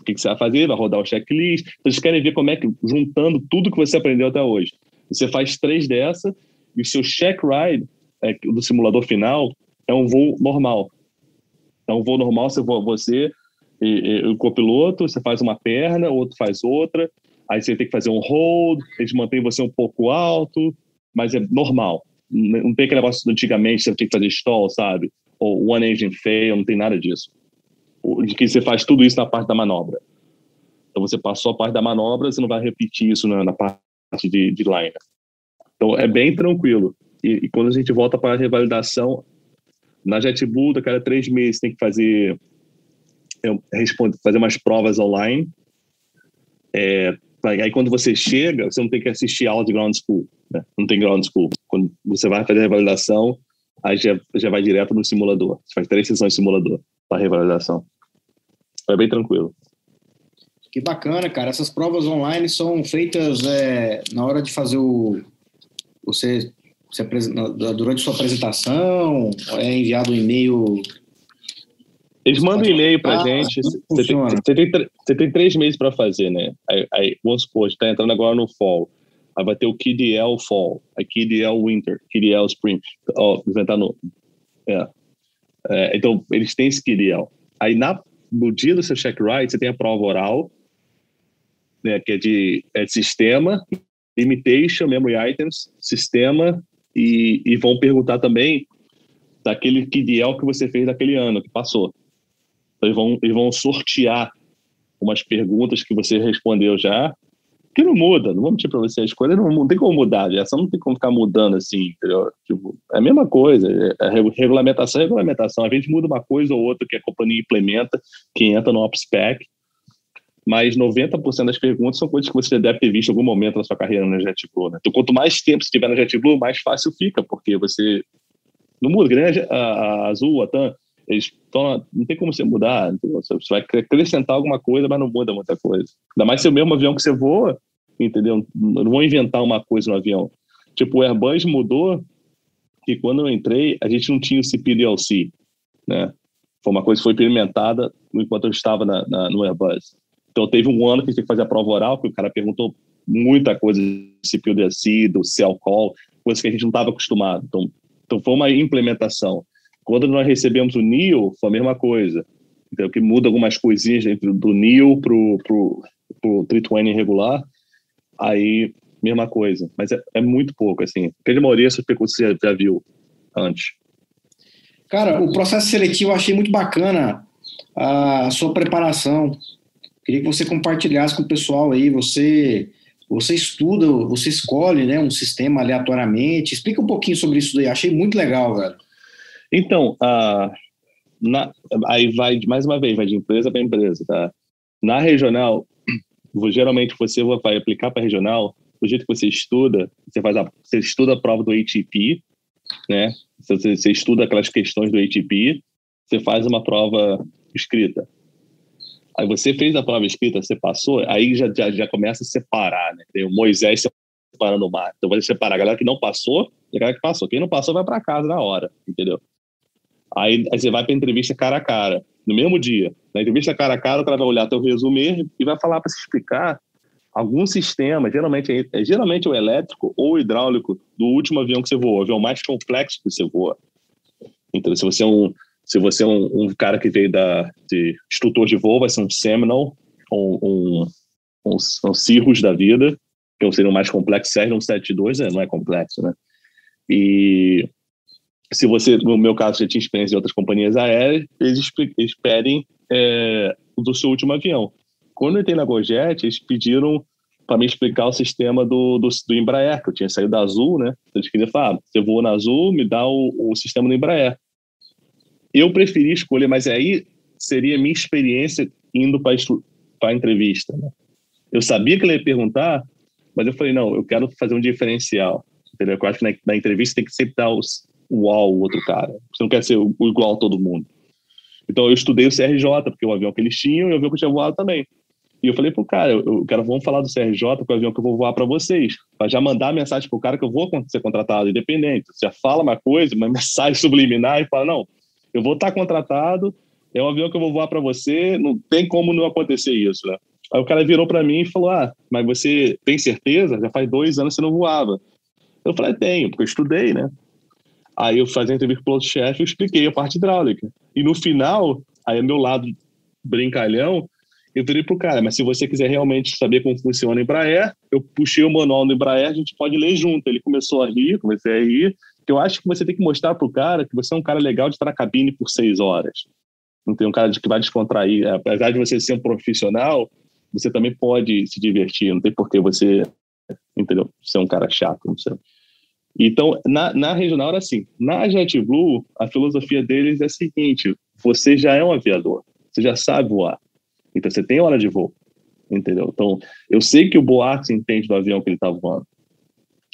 O que, que, você vai fazer? Vai rodar o checklist. Então, vocês querem ver como é que, juntando tudo que você aprendeu até hoje. Você faz três dessa e o seu check ride é, do simulador final é um voo normal. É um voo normal, você, você e, e, o copiloto, você faz uma perna, o outro faz outra, aí você tem que fazer um hold, eles mantêm você um pouco alto, mas é normal. Não tem aquele negócio antigamente, você tem que fazer stall, sabe? Ou one engine fail, não tem nada disso. De que você faz tudo isso na parte da manobra. Então você passou a parte da manobra, você não vai repetir isso na, na parte de, de line. Então é bem tranquilo. E, e quando a gente volta para a revalidação, na JetBlue, a cada três meses tem que fazer fazer umas provas online. É, aí quando você chega, você não tem que assistir aula de ground school, né? não tem ground school. Quando você vai fazer a revalidação, aí já, já vai direto no simulador. Você faz três sessões de simulador para revalidação. É bem tranquilo. Que bacana, cara. Essas provas online são feitas é, na hora de fazer o. Você, você durante sua apresentação, é enviado um e-mail eles mandam um e-mail pra ah, gente. Você tem, você, tem, você tem três meses para fazer, né? Aí, aí, vamos supor, está entrando agora no fall. Aí vai ter o KDL Fall, a KDL Winter, KDL Spring. Ó, oh, no. É. é. então, eles têm esse KDL. Aí, na, no dia do seu check ride, você tem a prova oral, né, que é de, é de sistema, limitation, memory items, sistema, e, e vão perguntar também daquele KDL que você fez daquele ano, que passou. Eles vão, eles vão sortear umas perguntas que você respondeu já, que não muda, não vou mentir para você, a escolha não, não tem como mudar, essa não tem como ficar mudando assim, entendeu? Tipo, é a mesma coisa, é, é regulamentação é regulamentação, a gente muda uma coisa ou outra que a companhia implementa, que entra no OpSpec, mas 90% das perguntas são coisas que você deve ter visto em algum momento na sua carreira na JetBlue, né? Então, quanto mais tempo você tiver na JetBlue, mais fácil fica, porque você não muda, grande a, a Azul, a TAM, eles estão, não tem como você mudar, entendeu? você vai acrescentar alguma coisa, mas não muda muita coisa. Ainda mais se é o mesmo avião que você voa, entendeu? Não vão inventar uma coisa no avião. Tipo, o Airbus mudou que quando eu entrei, a gente não tinha o CPDLC, né? Foi uma coisa que foi implementada enquanto eu estava na, na, no Airbus. Então, teve um ano que a gente teve que fazer a prova oral, que o cara perguntou muita coisa do CPDLC, do cell call, coisa que a gente não estava acostumado. Então, então, foi uma implementação. Quando nós recebemos o NIO, foi a mesma coisa. Então, que muda algumas coisinhas do NIO para o 320 regular, aí mesma coisa. Mas é, é muito pouco, assim. Essas perguntas você já viu antes. Cara, o processo seletivo eu achei muito bacana a sua preparação. Queria que você compartilhasse com o pessoal aí. Você você estuda, você escolhe né, um sistema aleatoriamente. Explica um pouquinho sobre isso daí. Achei muito legal, velho. Então, uh, na, aí vai, mais uma vez, vai de empresa para empresa, tá? Na regional, [clears throat] geralmente você vai aplicar para regional, do jeito que você estuda, você faz a, você estuda a prova do ATP, né? Você, você estuda aquelas questões do ATP, você faz uma prova escrita. Aí você fez a prova escrita, você passou, aí já, já, já começa a separar, né? Tem o Moisés separando o mar. Então vai separar a galera que não passou e a galera que passou. Quem não passou vai para casa na hora, entendeu? Aí, aí você vai para entrevista cara a cara, no mesmo dia. Na entrevista cara a cara, o cara vai olhar teu resumo e vai falar para se explicar algum sistema, geralmente é, é, geralmente o elétrico ou o hidráulico do último avião que você voou, o avião mais complexo que você voa. Então, se você é um se você é um, um cara que veio da de instrutor de voo, vai ser um Seminole, um, um, um, um Cirrus da vida, que seria o mais complexo, Cessna 172, né? não é complexo, né? E se você, no meu caso, já tinha experiência em outras companhias aéreas, eles, pedem é, do seu último avião. Quando eu entrei na GoJet, eles pediram para me explicar o sistema do, do, do, Embraer, que eu tinha saído da Azul, né? Eles queriam falar, ah, você voa na Azul, me dá o, o sistema do Embraer. Eu preferi escolher, mas aí seria minha experiência indo para a entrevista. Né? Eu sabia que ele ia perguntar, mas eu falei, não, eu quero fazer um diferencial. Entendeu? Eu acho que na, na entrevista tem que sempre dar os, uau o outro cara. Você não quer ser o, o igual a todo mundo. Então eu estudei o CRJ, porque o avião que eles tinham e o avião que eu tinha voado também. E eu falei pro cara, eu, quero, vamos falar do CRJ, que é o avião que eu vou voar para vocês. Para já mandar mensagem pro cara que eu vou ser contratado, independente. Você fala uma coisa, uma [laughs] mensagem subliminar e fala, não, eu vou estar contratado, é um avião que eu vou voar para você, não tem como não acontecer isso, né? Aí o cara virou para mim e falou, ah, mas você tem certeza? Já faz dois anos que você não voava. Eu falei, tenho, porque eu estudei, né? Aí eu fazia entrevista com o chefe e expliquei a parte hidráulica. E no final, aí meu lado brincalhão, eu virei pro cara, mas se você quiser realmente saber como funciona o Embraer, eu puxei o manual do Embraer, a gente pode ler junto. Ele começou a rir, comecei a rir, eu acho que você tem que mostrar pro cara que você é um cara legal de estar na cabine por seis horas. Não tem um cara que vai descontrair. Apesar de você ser um profissional, você também pode se divertir, não tem por que você, entendeu? Ser um cara chato, não sei. Então, na, na regional era assim. Na JetBlue, a filosofia deles é a seguinte: você já é um aviador, você já sabe voar. Então, você tem hora de voo, entendeu? Então, eu sei que o Boarques entende do avião que ele está voando.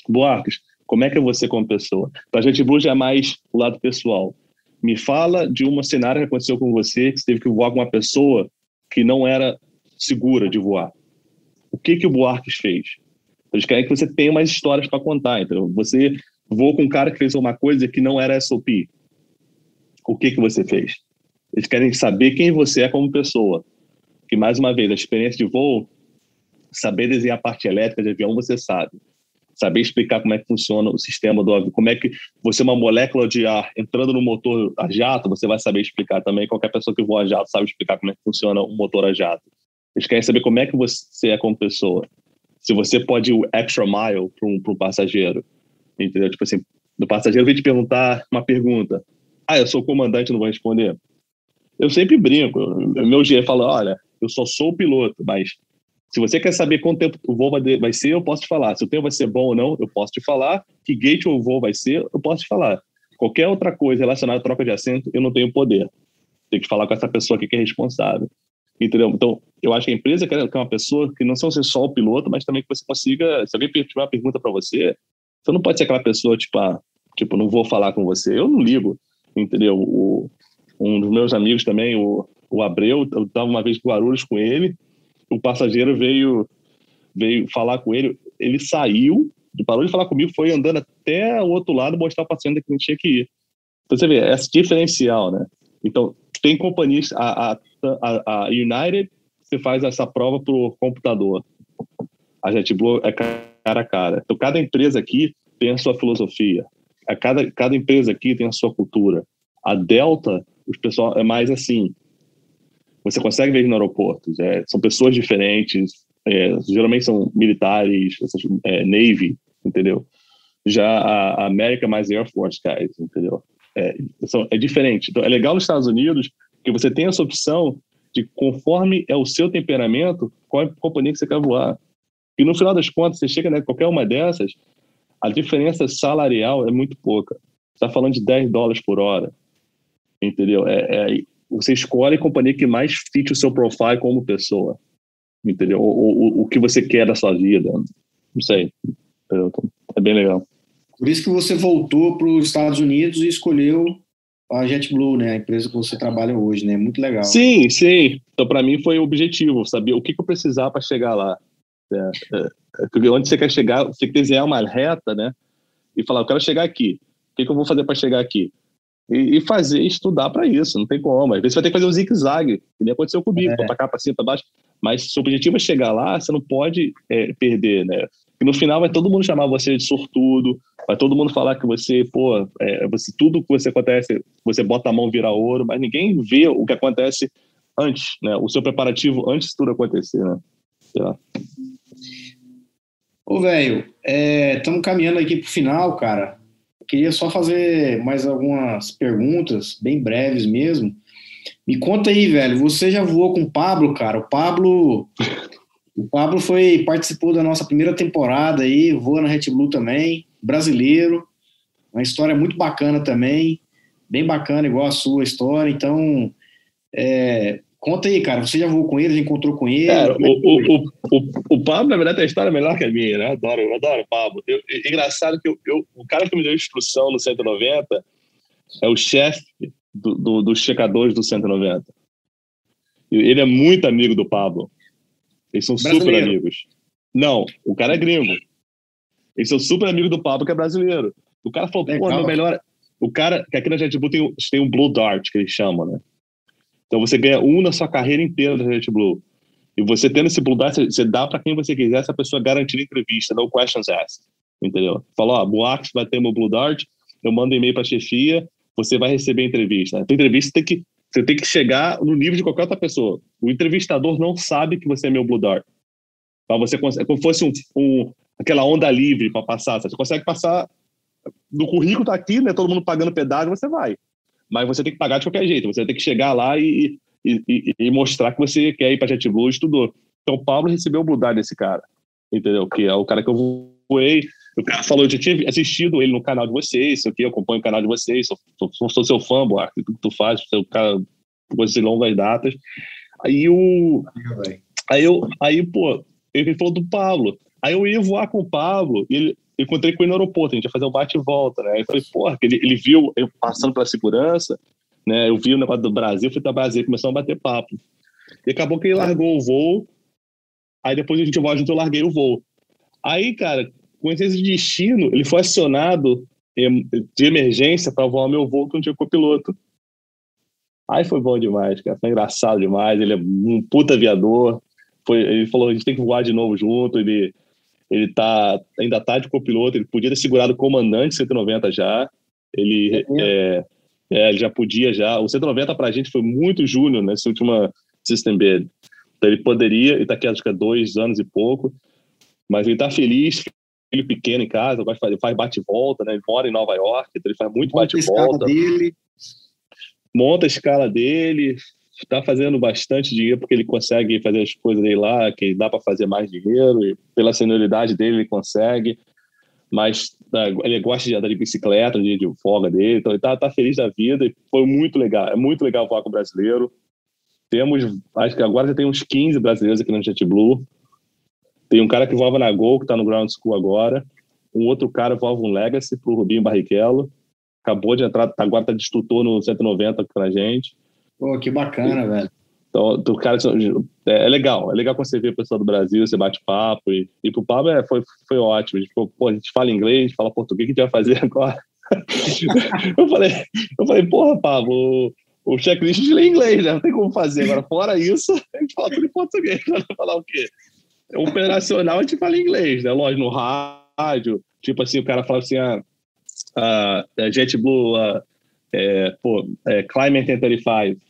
Boarques, como é que é você como pessoa? Então, a JetBlue já é mais o lado pessoal. Me fala de uma cenário que aconteceu com você, que você teve que voar com uma pessoa que não era segura de voar. O que que o Buarques fez? Eles querem que você tenha mais histórias para contar. Então, você voou com um cara que fez uma coisa que não era SOP. O que que você fez? Eles querem saber quem você é como pessoa. Que, mais uma vez, a experiência de voo, saber desenhar a parte elétrica de avião, você sabe. Saber explicar como é que funciona o sistema do avião, como é que você é uma molécula de ar entrando no motor a jato, você vai saber explicar também. Qualquer pessoa que voa a jato sabe explicar como é que funciona um motor a jato. Eles querem saber como é que você é como pessoa se você pode ir o extra mile para um, um passageiro. Entendeu? Tipo assim, o passageiro vem te perguntar uma pergunta. Ah, eu sou comandante, não vou responder. Eu sempre brinco. Meu jeito fala, olha, eu só sou o piloto, mas se você quer saber quanto tempo o voo vai ser, eu posso te falar. Se o tempo vai ser bom ou não, eu posso te falar. Que gate o voo vai ser, eu posso te falar. Qualquer outra coisa relacionada à troca de assento, eu não tenho poder. Tem que falar com essa pessoa que é responsável. Entendeu? Então, eu acho que a empresa quer, uma pessoa que não são só o piloto, mas também que você consiga. Se alguém tiver uma pergunta para você, você não pode ser aquela pessoa, tipo, ah, tipo, não vou falar com você. Eu não ligo, entendeu? O, um dos meus amigos também, o, o Abreu, eu estava uma vez com Guarulhos com ele, o passageiro veio, veio falar com ele, ele saiu, parou de falar comigo, foi andando até o outro lado mostrar o paciente que gente tinha que ir. Então, você vê, é diferencial, né? Então, tem companhias, a, a, a, United, você faz essa prova por computador. A JetBlue é cara a cara. Então, cada empresa aqui tem a sua filosofia. A cada, cada empresa aqui tem a sua cultura. A Delta, os pessoal é mais assim. Você consegue ver no aeroporto. É, são pessoas diferentes. É, geralmente são militares, é, Navy, entendeu? Já a, a América é mais Air Force guys, entendeu? é, são, é diferente. Então, é legal nos Estados Unidos que você tem essa opção de, conforme é o seu temperamento, qual é a companhia que você quer voar. E no final das contas, você chega né, qualquer uma dessas, a diferença salarial é muito pouca. Você está falando de 10 dólares por hora. Entendeu? É, é, você escolhe a companhia que mais fit o seu profile como pessoa. Entendeu? O, o, o que você quer da sua vida. Não sei. É bem legal. Por isso que você voltou para os Estados Unidos e escolheu a JetBlue, né? A empresa que você trabalha hoje, né? Muito legal. Sim, sim. Então, para mim foi o objetivo, saber o que, que eu precisava para chegar lá. É, é, é onde você quer chegar, você tem que desenhar uma reta, né? E falar, eu quero chegar aqui. O que, que eu vou fazer para chegar aqui? E, e, fazer, estudar para isso, não tem como. Às vezes você vai ter que fazer um zigue-zague, que nem aconteceu comigo, é. para cá, para cima, para baixo. Mas se o objetivo é chegar lá, você não pode é, perder, né? E no final vai todo mundo chamar você de sortudo, vai todo mundo falar que você, pô, é, você, tudo que você acontece, você bota a mão vira ouro, mas ninguém vê o que acontece antes, né? O seu preparativo antes de tudo acontecer, né? Sei lá. Ô, velho, estamos é, caminhando aqui pro final, cara. Queria só fazer mais algumas perguntas, bem breves mesmo. Me conta aí, velho, você já voou com o Pablo, cara? O Pablo o Pablo foi participou da nossa primeira temporada aí, voa na Red Blue também, brasileiro, uma história muito bacana também, bem bacana, igual a sua história. Então, é, conta aí, cara, você já voou com ele, já encontrou com ele? Cara, o, o, o, o, Pablo, na verdade, tem a história melhor que a minha, né? Adoro, adoro o Pablo. Eu, é engraçado que eu, eu, o cara que me deu instrução no 190 é o chefe do, do, dos checadores do 190. Ele é muito amigo do Pablo. Eles são brasileiro. super amigos. Não, o cara é gringo. Eles são super amigos do Pablo, que é brasileiro. O cara falou, pô, meu melhor. O cara, que aqui na JetBlue tem, tem um Blue Dart, que eles chamam, né? Então você ganha um na sua carreira inteira da JetBlue. E você tendo esse Blue Dart, você dá para quem você quiser, essa pessoa garantir entrevista, no questions asked. Entendeu? Falou, ó, Boax vai ter meu Blue Dart, eu mando e-mail para chefia, você vai receber entrevista. A entrevista tem que você tem que chegar no nível de qualquer outra pessoa. O entrevistador não sabe que você é meu Blue Dart. Pra você é como fosse um, um aquela onda livre para passar. Você consegue passar. No currículo tá aqui, né? Todo mundo pagando pedágio, você vai. Mas você tem que pagar de qualquer jeito. Você tem que chegar lá e, e, e, e mostrar que você quer ir para JetBlue e estudou. Então o Pablo recebeu o Blue Dart desse cara, entendeu? Que é o cara que eu voei. O cara falou, eu já tinha assistido ele no canal de vocês, isso aqui, eu acompanho o canal de vocês, sou, sou, sou seu fã, Buarque, tudo que tu faz, seu cara, você longas datas. Aí o. Aí eu, aí, pô, ele falou do Pablo. Aí eu ia voar com o Pablo e ele, encontrei com ele no aeroporto, a gente ia fazer um bate e volta, né? Eu falei, porra, ele, ele viu eu passando pela segurança, né? Eu vi o negócio do Brasil, fui para Brasil, começou a bater papo. E acabou que ele largou o voo, aí depois a gente voa junto, eu larguei o voo. Aí, cara, com esse destino, ele foi acionado de emergência para voar meu voo que não tinha copiloto. Aí foi bom demais, cara. Foi engraçado demais. Ele é um puta aviador. Foi, ele falou: a gente tem que voar de novo junto. Ele, ele tá, ainda tá de copiloto. Ele podia ter segurado o comandante 190 já. Ele, é, é, ele já podia já. O 190 para a gente foi muito júnior nessa última System Bid. Então ele poderia, ele está aqui acho que há dois anos e pouco, mas ele está feliz, filho pequeno em casa, vai fazer, faz bate-volta, né? Ele mora em Nova York, então ele faz muito bate-volta. Monta a escala dele, está fazendo bastante dinheiro porque ele consegue fazer as coisas dele lá, que dá para fazer mais dinheiro, e pela senioridade dele ele consegue mas tá, ele gosta de andar de bicicleta, de, de folga dele, então ele tá, tá feliz da vida e foi muito legal. É muito legal voar com o brasileiro. Temos, acho que agora já tem uns 15 brasileiros aqui no JetBlue. Tem um cara que voava na Gol, que está no Ground School agora. Um outro cara voava um Legacy para o Rubinho Barrichello. Acabou de entrar, agora está de instrutor no 190 com a gente. Pô, que bacana, e, velho. Então, o cara, é, é, legal, é legal quando você vê o pessoal do Brasil, você bate papo. E, e pro Pablo é, foi, foi ótimo. A gente, falou, pô, a gente fala inglês, a gente fala português, o que a gente vai fazer agora? [laughs] eu, falei, eu falei, porra, Pablo, o, checklist de inglês, né? Não tem como fazer. Agora, fora isso, a gente fala tudo em português. [laughs] Vai falar o quê? Operacional, a gente fala inglês, né? Lógico, no rádio. Tipo assim, o cara fala assim, ah, ah JetBlue, ah, é, pô, é, Climate 35,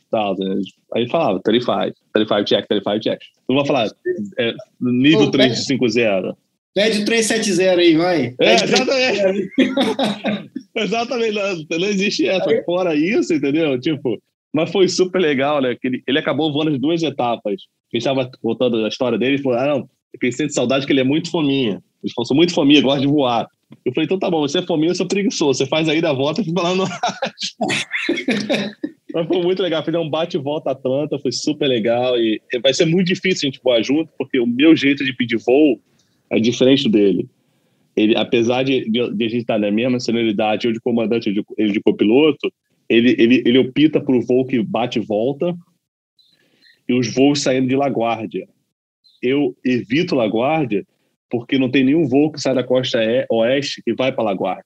Aí ele falava 35, 35 check, 35 check. Não vou falar é, nível Pô, 350. Pede o 370 aí, vai. É, exatamente. [laughs] exatamente, não, não existe essa. Aí. Fora isso, entendeu? Tipo, mas foi super legal, né? Ele, ele acabou voando as duas etapas. Quem estava contando a história dele, ele falou: ah, não, ele sente saudade que ele é muito fominha. Ele falou: sou muito fominha, gosto de voar. Eu falei: então tá bom, você é fominha, eu sou preguiçoso. Você faz aí da volta e fica lá no [laughs] Mas foi muito legal. Fiz um bate-volta Atlanta, foi super legal. E vai ser muito difícil a gente voar junto, porque o meu jeito de pedir voo é diferente dele. Ele, apesar de, de, de a gente estar na mesma senioridade, eu de comandante, ele de, ele de copiloto, ele, ele, ele opta por voo que bate e volta e os voos saindo de LaGuardia. Eu evito LaGuardia porque não tem nenhum voo que sai da costa oeste que vai para LaGuardia.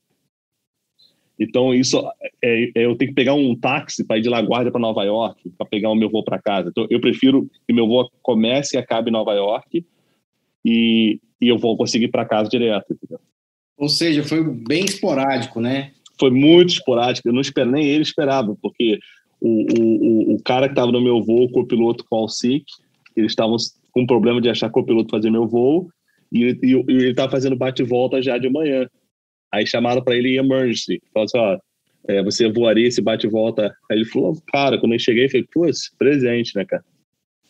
Então, isso é, é, eu tenho que pegar um táxi para ir de LaGuardia para Nova York, para pegar o meu voo para casa. Então, eu prefiro que meu voo comece e acabe em Nova York e, e eu vou conseguir para casa direto. Entendeu? Ou seja, foi bem esporádico, né? Foi muito esporádico. Eu não esperei, nem ele esperava, porque o, o, o cara que estava no meu voo, o copiloto Paul Sick, eles estavam com problema de achar copiloto fazer meu voo e, e, e ele estava fazendo bate-volta já de manhã. Aí chamaram para ele em emergency. Falaram assim, ó, é, você voaria esse bate-volta. Aí ele falou, cara, quando eu cheguei, eu falei, putz, presente, né, cara?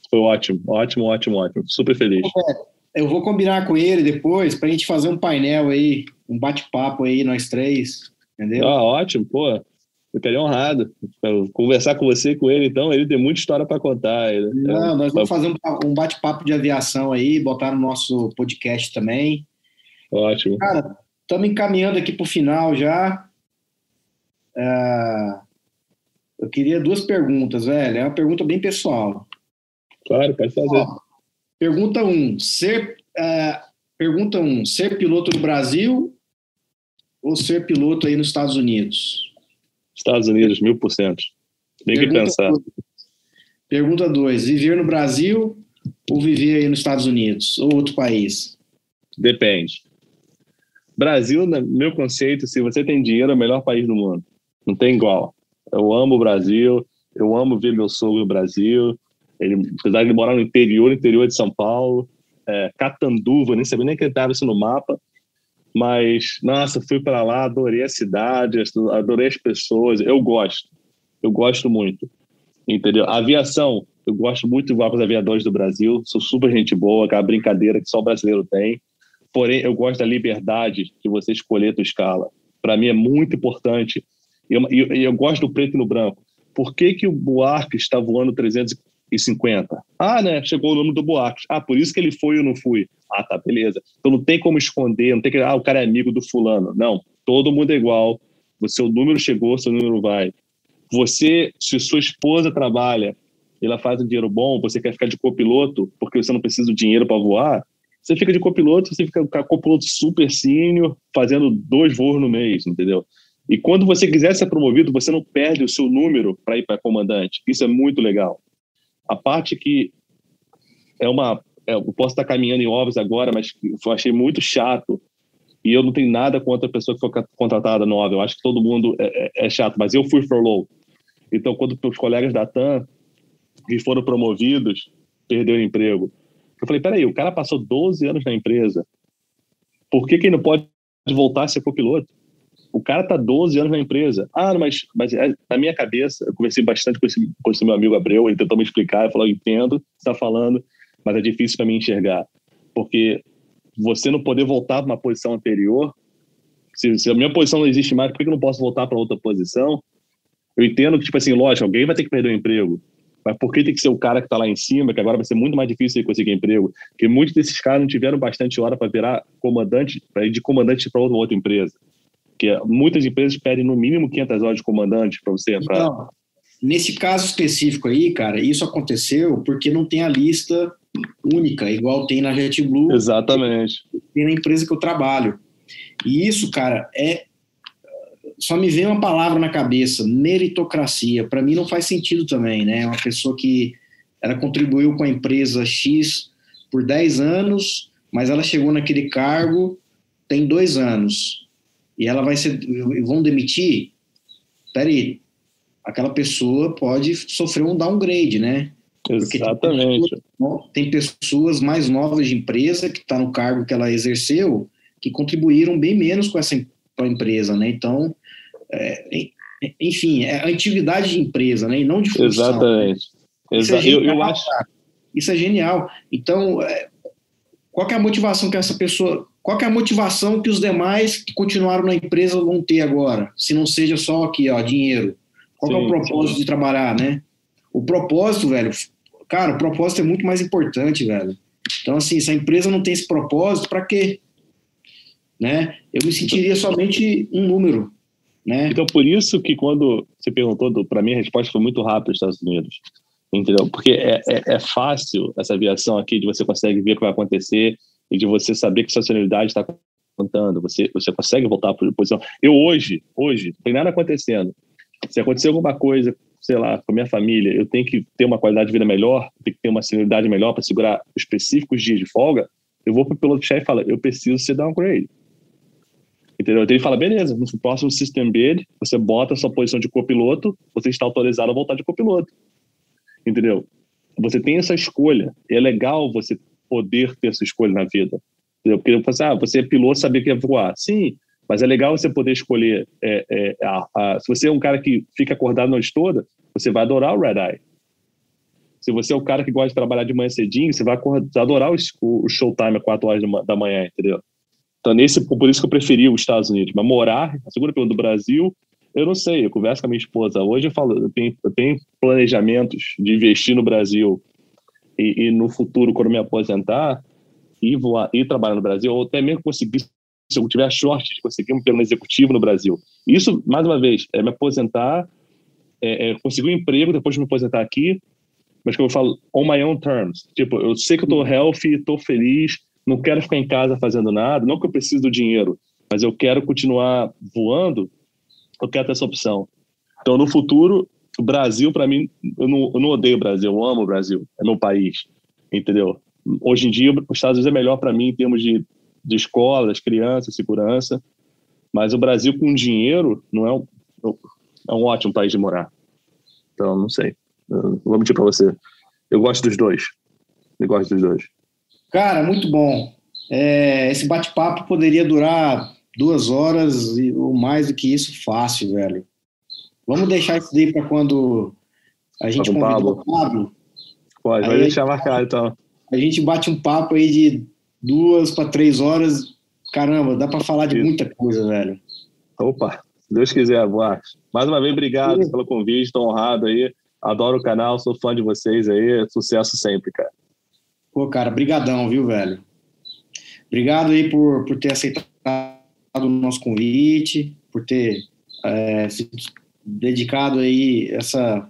Foi ótimo, ótimo, ótimo, ótimo. Super feliz. Eu vou combinar com ele depois pra gente fazer um painel aí, um bate-papo aí, nós três, entendeu? Ah, ótimo, pô. Eu ficaria honrado. Conversar com você com ele, então, ele tem muita história para contar. Não, nós vamos fazer um bate-papo de aviação aí, botar no nosso podcast também. Ótimo. Cara, Estamos encaminhando aqui para o final já. É, eu queria duas perguntas, velho. É uma pergunta bem pessoal. Claro, pode fazer. Ó, pergunta 1. Um, ser, é, pergunta 1. Um, ser piloto no Brasil ou ser piloto aí nos Estados Unidos? Estados Unidos, mil por cento. Tem que pensar. Dois. Pergunta 2. Viver no Brasil ou viver aí nos Estados Unidos ou outro país? Depende. Brasil, no meu conceito, se você tem dinheiro, é o melhor país do mundo. Não tem igual. Eu amo o Brasil, eu amo ver meu sogro no Brasil. Ele, apesar de ele morar no interior, interior de São Paulo, é, Catanduva, nem sabia nem que estava isso no mapa. Mas, nossa, fui para lá, adorei a cidade, adorei as pessoas. Eu gosto. Eu gosto muito. Entendeu? A aviação, Eu gosto muito com os aviadores do Brasil. Sou super gente boa, aquela brincadeira que só o brasileiro tem. Porém, eu gosto da liberdade de você escolher a tua escala. Para mim é muito importante. E eu, eu, eu, gosto do preto e no branco. Por que, que o Buarque está voando 350? Ah, né? Chegou o nome do Buarque. Ah, por isso que ele foi ou não fui. Ah, tá, beleza. Então não tem como esconder, não tem que. Ah, o cara é amigo do fulano. Não, todo mundo é igual. O seu número chegou, seu número vai. Você, se sua esposa trabalha, ela faz um dinheiro bom, você quer ficar de copiloto porque você não precisa do dinheiro para voar, você fica de copiloto, você fica copiloto super sênior, fazendo dois voos no mês, entendeu? E quando você quiser ser promovido, você não perde o seu número para ir para comandante. Isso é muito legal. A parte que é uma. É, eu posso estar caminhando em obras agora, mas eu achei muito chato. E eu não tenho nada contra a pessoa que foi contratada nova. Eu acho que todo mundo é, é, é chato, mas eu fui furlough. Então, quando os colegas da TAM que foram promovidos perderam o emprego, eu falei: peraí, o cara passou 12 anos na empresa. Por que, que ele não pode voltar a ser copiloto? O cara tá 12 anos na empresa. Ah, mas, mas é, na minha cabeça, eu conversei bastante com esse, com esse meu amigo Abreu, ele tentou me explicar, ele falou, eu entendo o que você está falando, mas é difícil para mim enxergar. Porque você não poder voltar para uma posição anterior, se, se, a minha posição não existe mais, por que eu não posso voltar para outra posição? Eu entendo que, tipo assim, lógico, alguém vai ter que perder o emprego, mas por que tem que ser o cara que está lá em cima, que agora vai ser muito mais difícil conseguir emprego? Porque muitos desses caras não tiveram bastante hora para virar comandante, para ir de comandante para outra, outra empresa. Porque muitas empresas pedem no mínimo 500 horas de comandante para você entrar. Então, nesse caso específico aí, cara, isso aconteceu porque não tem a lista única, igual tem na JetBlue. Exatamente. Tem na empresa que eu trabalho. E isso, cara, é só me vem uma palavra na cabeça, meritocracia. Para mim não faz sentido também, né? Uma pessoa que ela contribuiu com a empresa X por 10 anos, mas ela chegou naquele cargo tem dois anos e ela vai ser vão demitir. Peraí, aquela pessoa pode sofrer um downgrade, né? Exatamente. Tem pessoas, tem pessoas mais novas de empresa que está no cargo que ela exerceu que contribuíram bem menos com essa empresa, né? Então, é, enfim, é a atividade de empresa, né? E não de função. Exatamente. É genial, eu, eu acho... Isso é genial. Então, é, qual é a motivação que essa pessoa... Qual é a motivação que os demais que continuaram na empresa vão ter agora? Se não seja só aqui, ó, dinheiro. Qual sim, é o propósito sim. de trabalhar, né? O propósito, velho... Cara, o propósito é muito mais importante, velho. Então, assim, se a empresa não tem esse propósito, para quê? Né? Eu me sentiria somente um número. Né? Então, por isso que quando você perguntou, para mim a resposta foi muito rápida Estados Unidos. Entendeu? Porque é, é, é, fácil essa aviação aqui, de você consegue ver o que vai acontecer e de você saber que sua senioridade está contando. Você, você consegue voltar para a posição. Eu hoje, hoje, não tem nada acontecendo. Se acontecer alguma coisa, sei lá, com a minha família, eu tenho que ter uma qualidade de vida melhor, tenho que ter uma senioridade melhor para segurar específicos dias de folga, eu vou para o piloto-chefe e falo, eu preciso ser downgrade. Entendeu? Então ele fala, beleza, no próximo System Bid, você bota a sua posição de copiloto, você está autorizado a voltar de copiloto. Entendeu? Você tem essa escolha. É legal você poder ter essa escolha na vida. Porque eu assim, ah, você é piloto, saber que é voar. Sim, mas é legal você poder escolher. É, é, a, a, se você é um cara que fica acordado a noite toda, você vai adorar o Red Eye. Se você é o cara que gosta de trabalhar de manhã cedinho, você vai adorar o, o showtime às 4 horas da manhã, entendeu? Então, nesse, por isso que eu preferi os Estados Unidos. Mas morar, a segunda pergunta do Brasil, eu não sei. Eu converso com a minha esposa. Hoje eu falo, eu tenho, eu tenho planejamentos de investir no Brasil e, e, no futuro, quando me aposentar, e, voar, e trabalhar no Brasil, ou até mesmo conseguir, se eu tiver sorte de conseguir um plano executivo no Brasil. Isso, mais uma vez, é me aposentar, é, é conseguir um emprego depois de me aposentar aqui, mas que eu falo on my own terms. Tipo, eu sei que eu tô healthy, tô feliz, não quero ficar em casa fazendo nada, não que eu preciso do dinheiro, mas eu quero continuar voando, eu quero ter essa opção. Então, no futuro, o Brasil, para mim, eu não, eu não odeio o Brasil, eu amo o Brasil, é meu país, entendeu? Hoje em dia, os Estados Unidos é melhor para mim em termos de, de escola, das crianças, segurança, mas o Brasil com dinheiro não é um, é um ótimo país de morar. Então, não sei. Eu vou mentir para você. Eu gosto dos dois. Eu gosto dos dois. Cara, muito bom. É, esse bate-papo poderia durar duas horas ou mais do que isso, fácil, velho. Vamos deixar isso daí para quando a gente convidar o Pablo. Pode, vai deixar marcado então. A gente bate um papo aí de duas para três horas. Caramba, dá para falar de Isso. muita coisa, velho. Opa, se Deus quiser, boa. Mais uma vez, obrigado Sim. pelo convite, estou honrado aí. Adoro o canal, sou fã de vocês aí. Sucesso sempre, cara. Pô, cara, brigadão, viu, velho? Obrigado aí por, por ter aceitado o nosso convite, por ter é, se dedicado aí essa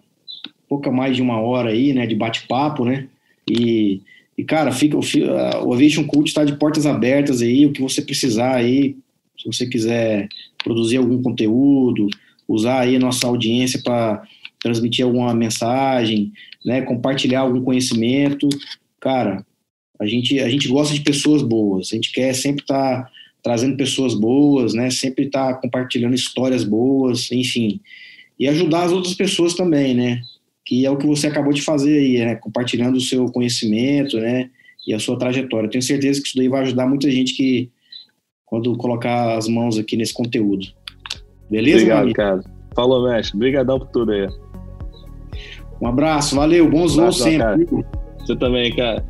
pouca mais de uma hora aí, né, de bate-papo, né? E, e cara, fica o, Aviation Cult está de portas abertas aí, o que você precisar aí, se você quiser produzir algum conteúdo, usar aí nossa audiência para transmitir alguma mensagem, né, compartilhar algum conhecimento, cara, a gente, a gente gosta de pessoas boas, a gente quer sempre estar tá trazendo pessoas boas, né, sempre estar tá compartilhando histórias boas, enfim, e ajudar as outras pessoas também, né, que é o que você acabou de fazer aí, né, compartilhando o seu conhecimento, né, e a sua trajetória. Eu tenho certeza que isso daí vai ajudar muita gente que, quando colocar as mãos aqui nesse conteúdo. Beleza, Obrigado, cara. Falou, mestre. Obrigadão por tudo aí. Um abraço, valeu, bons voos sempre. Você também, cara.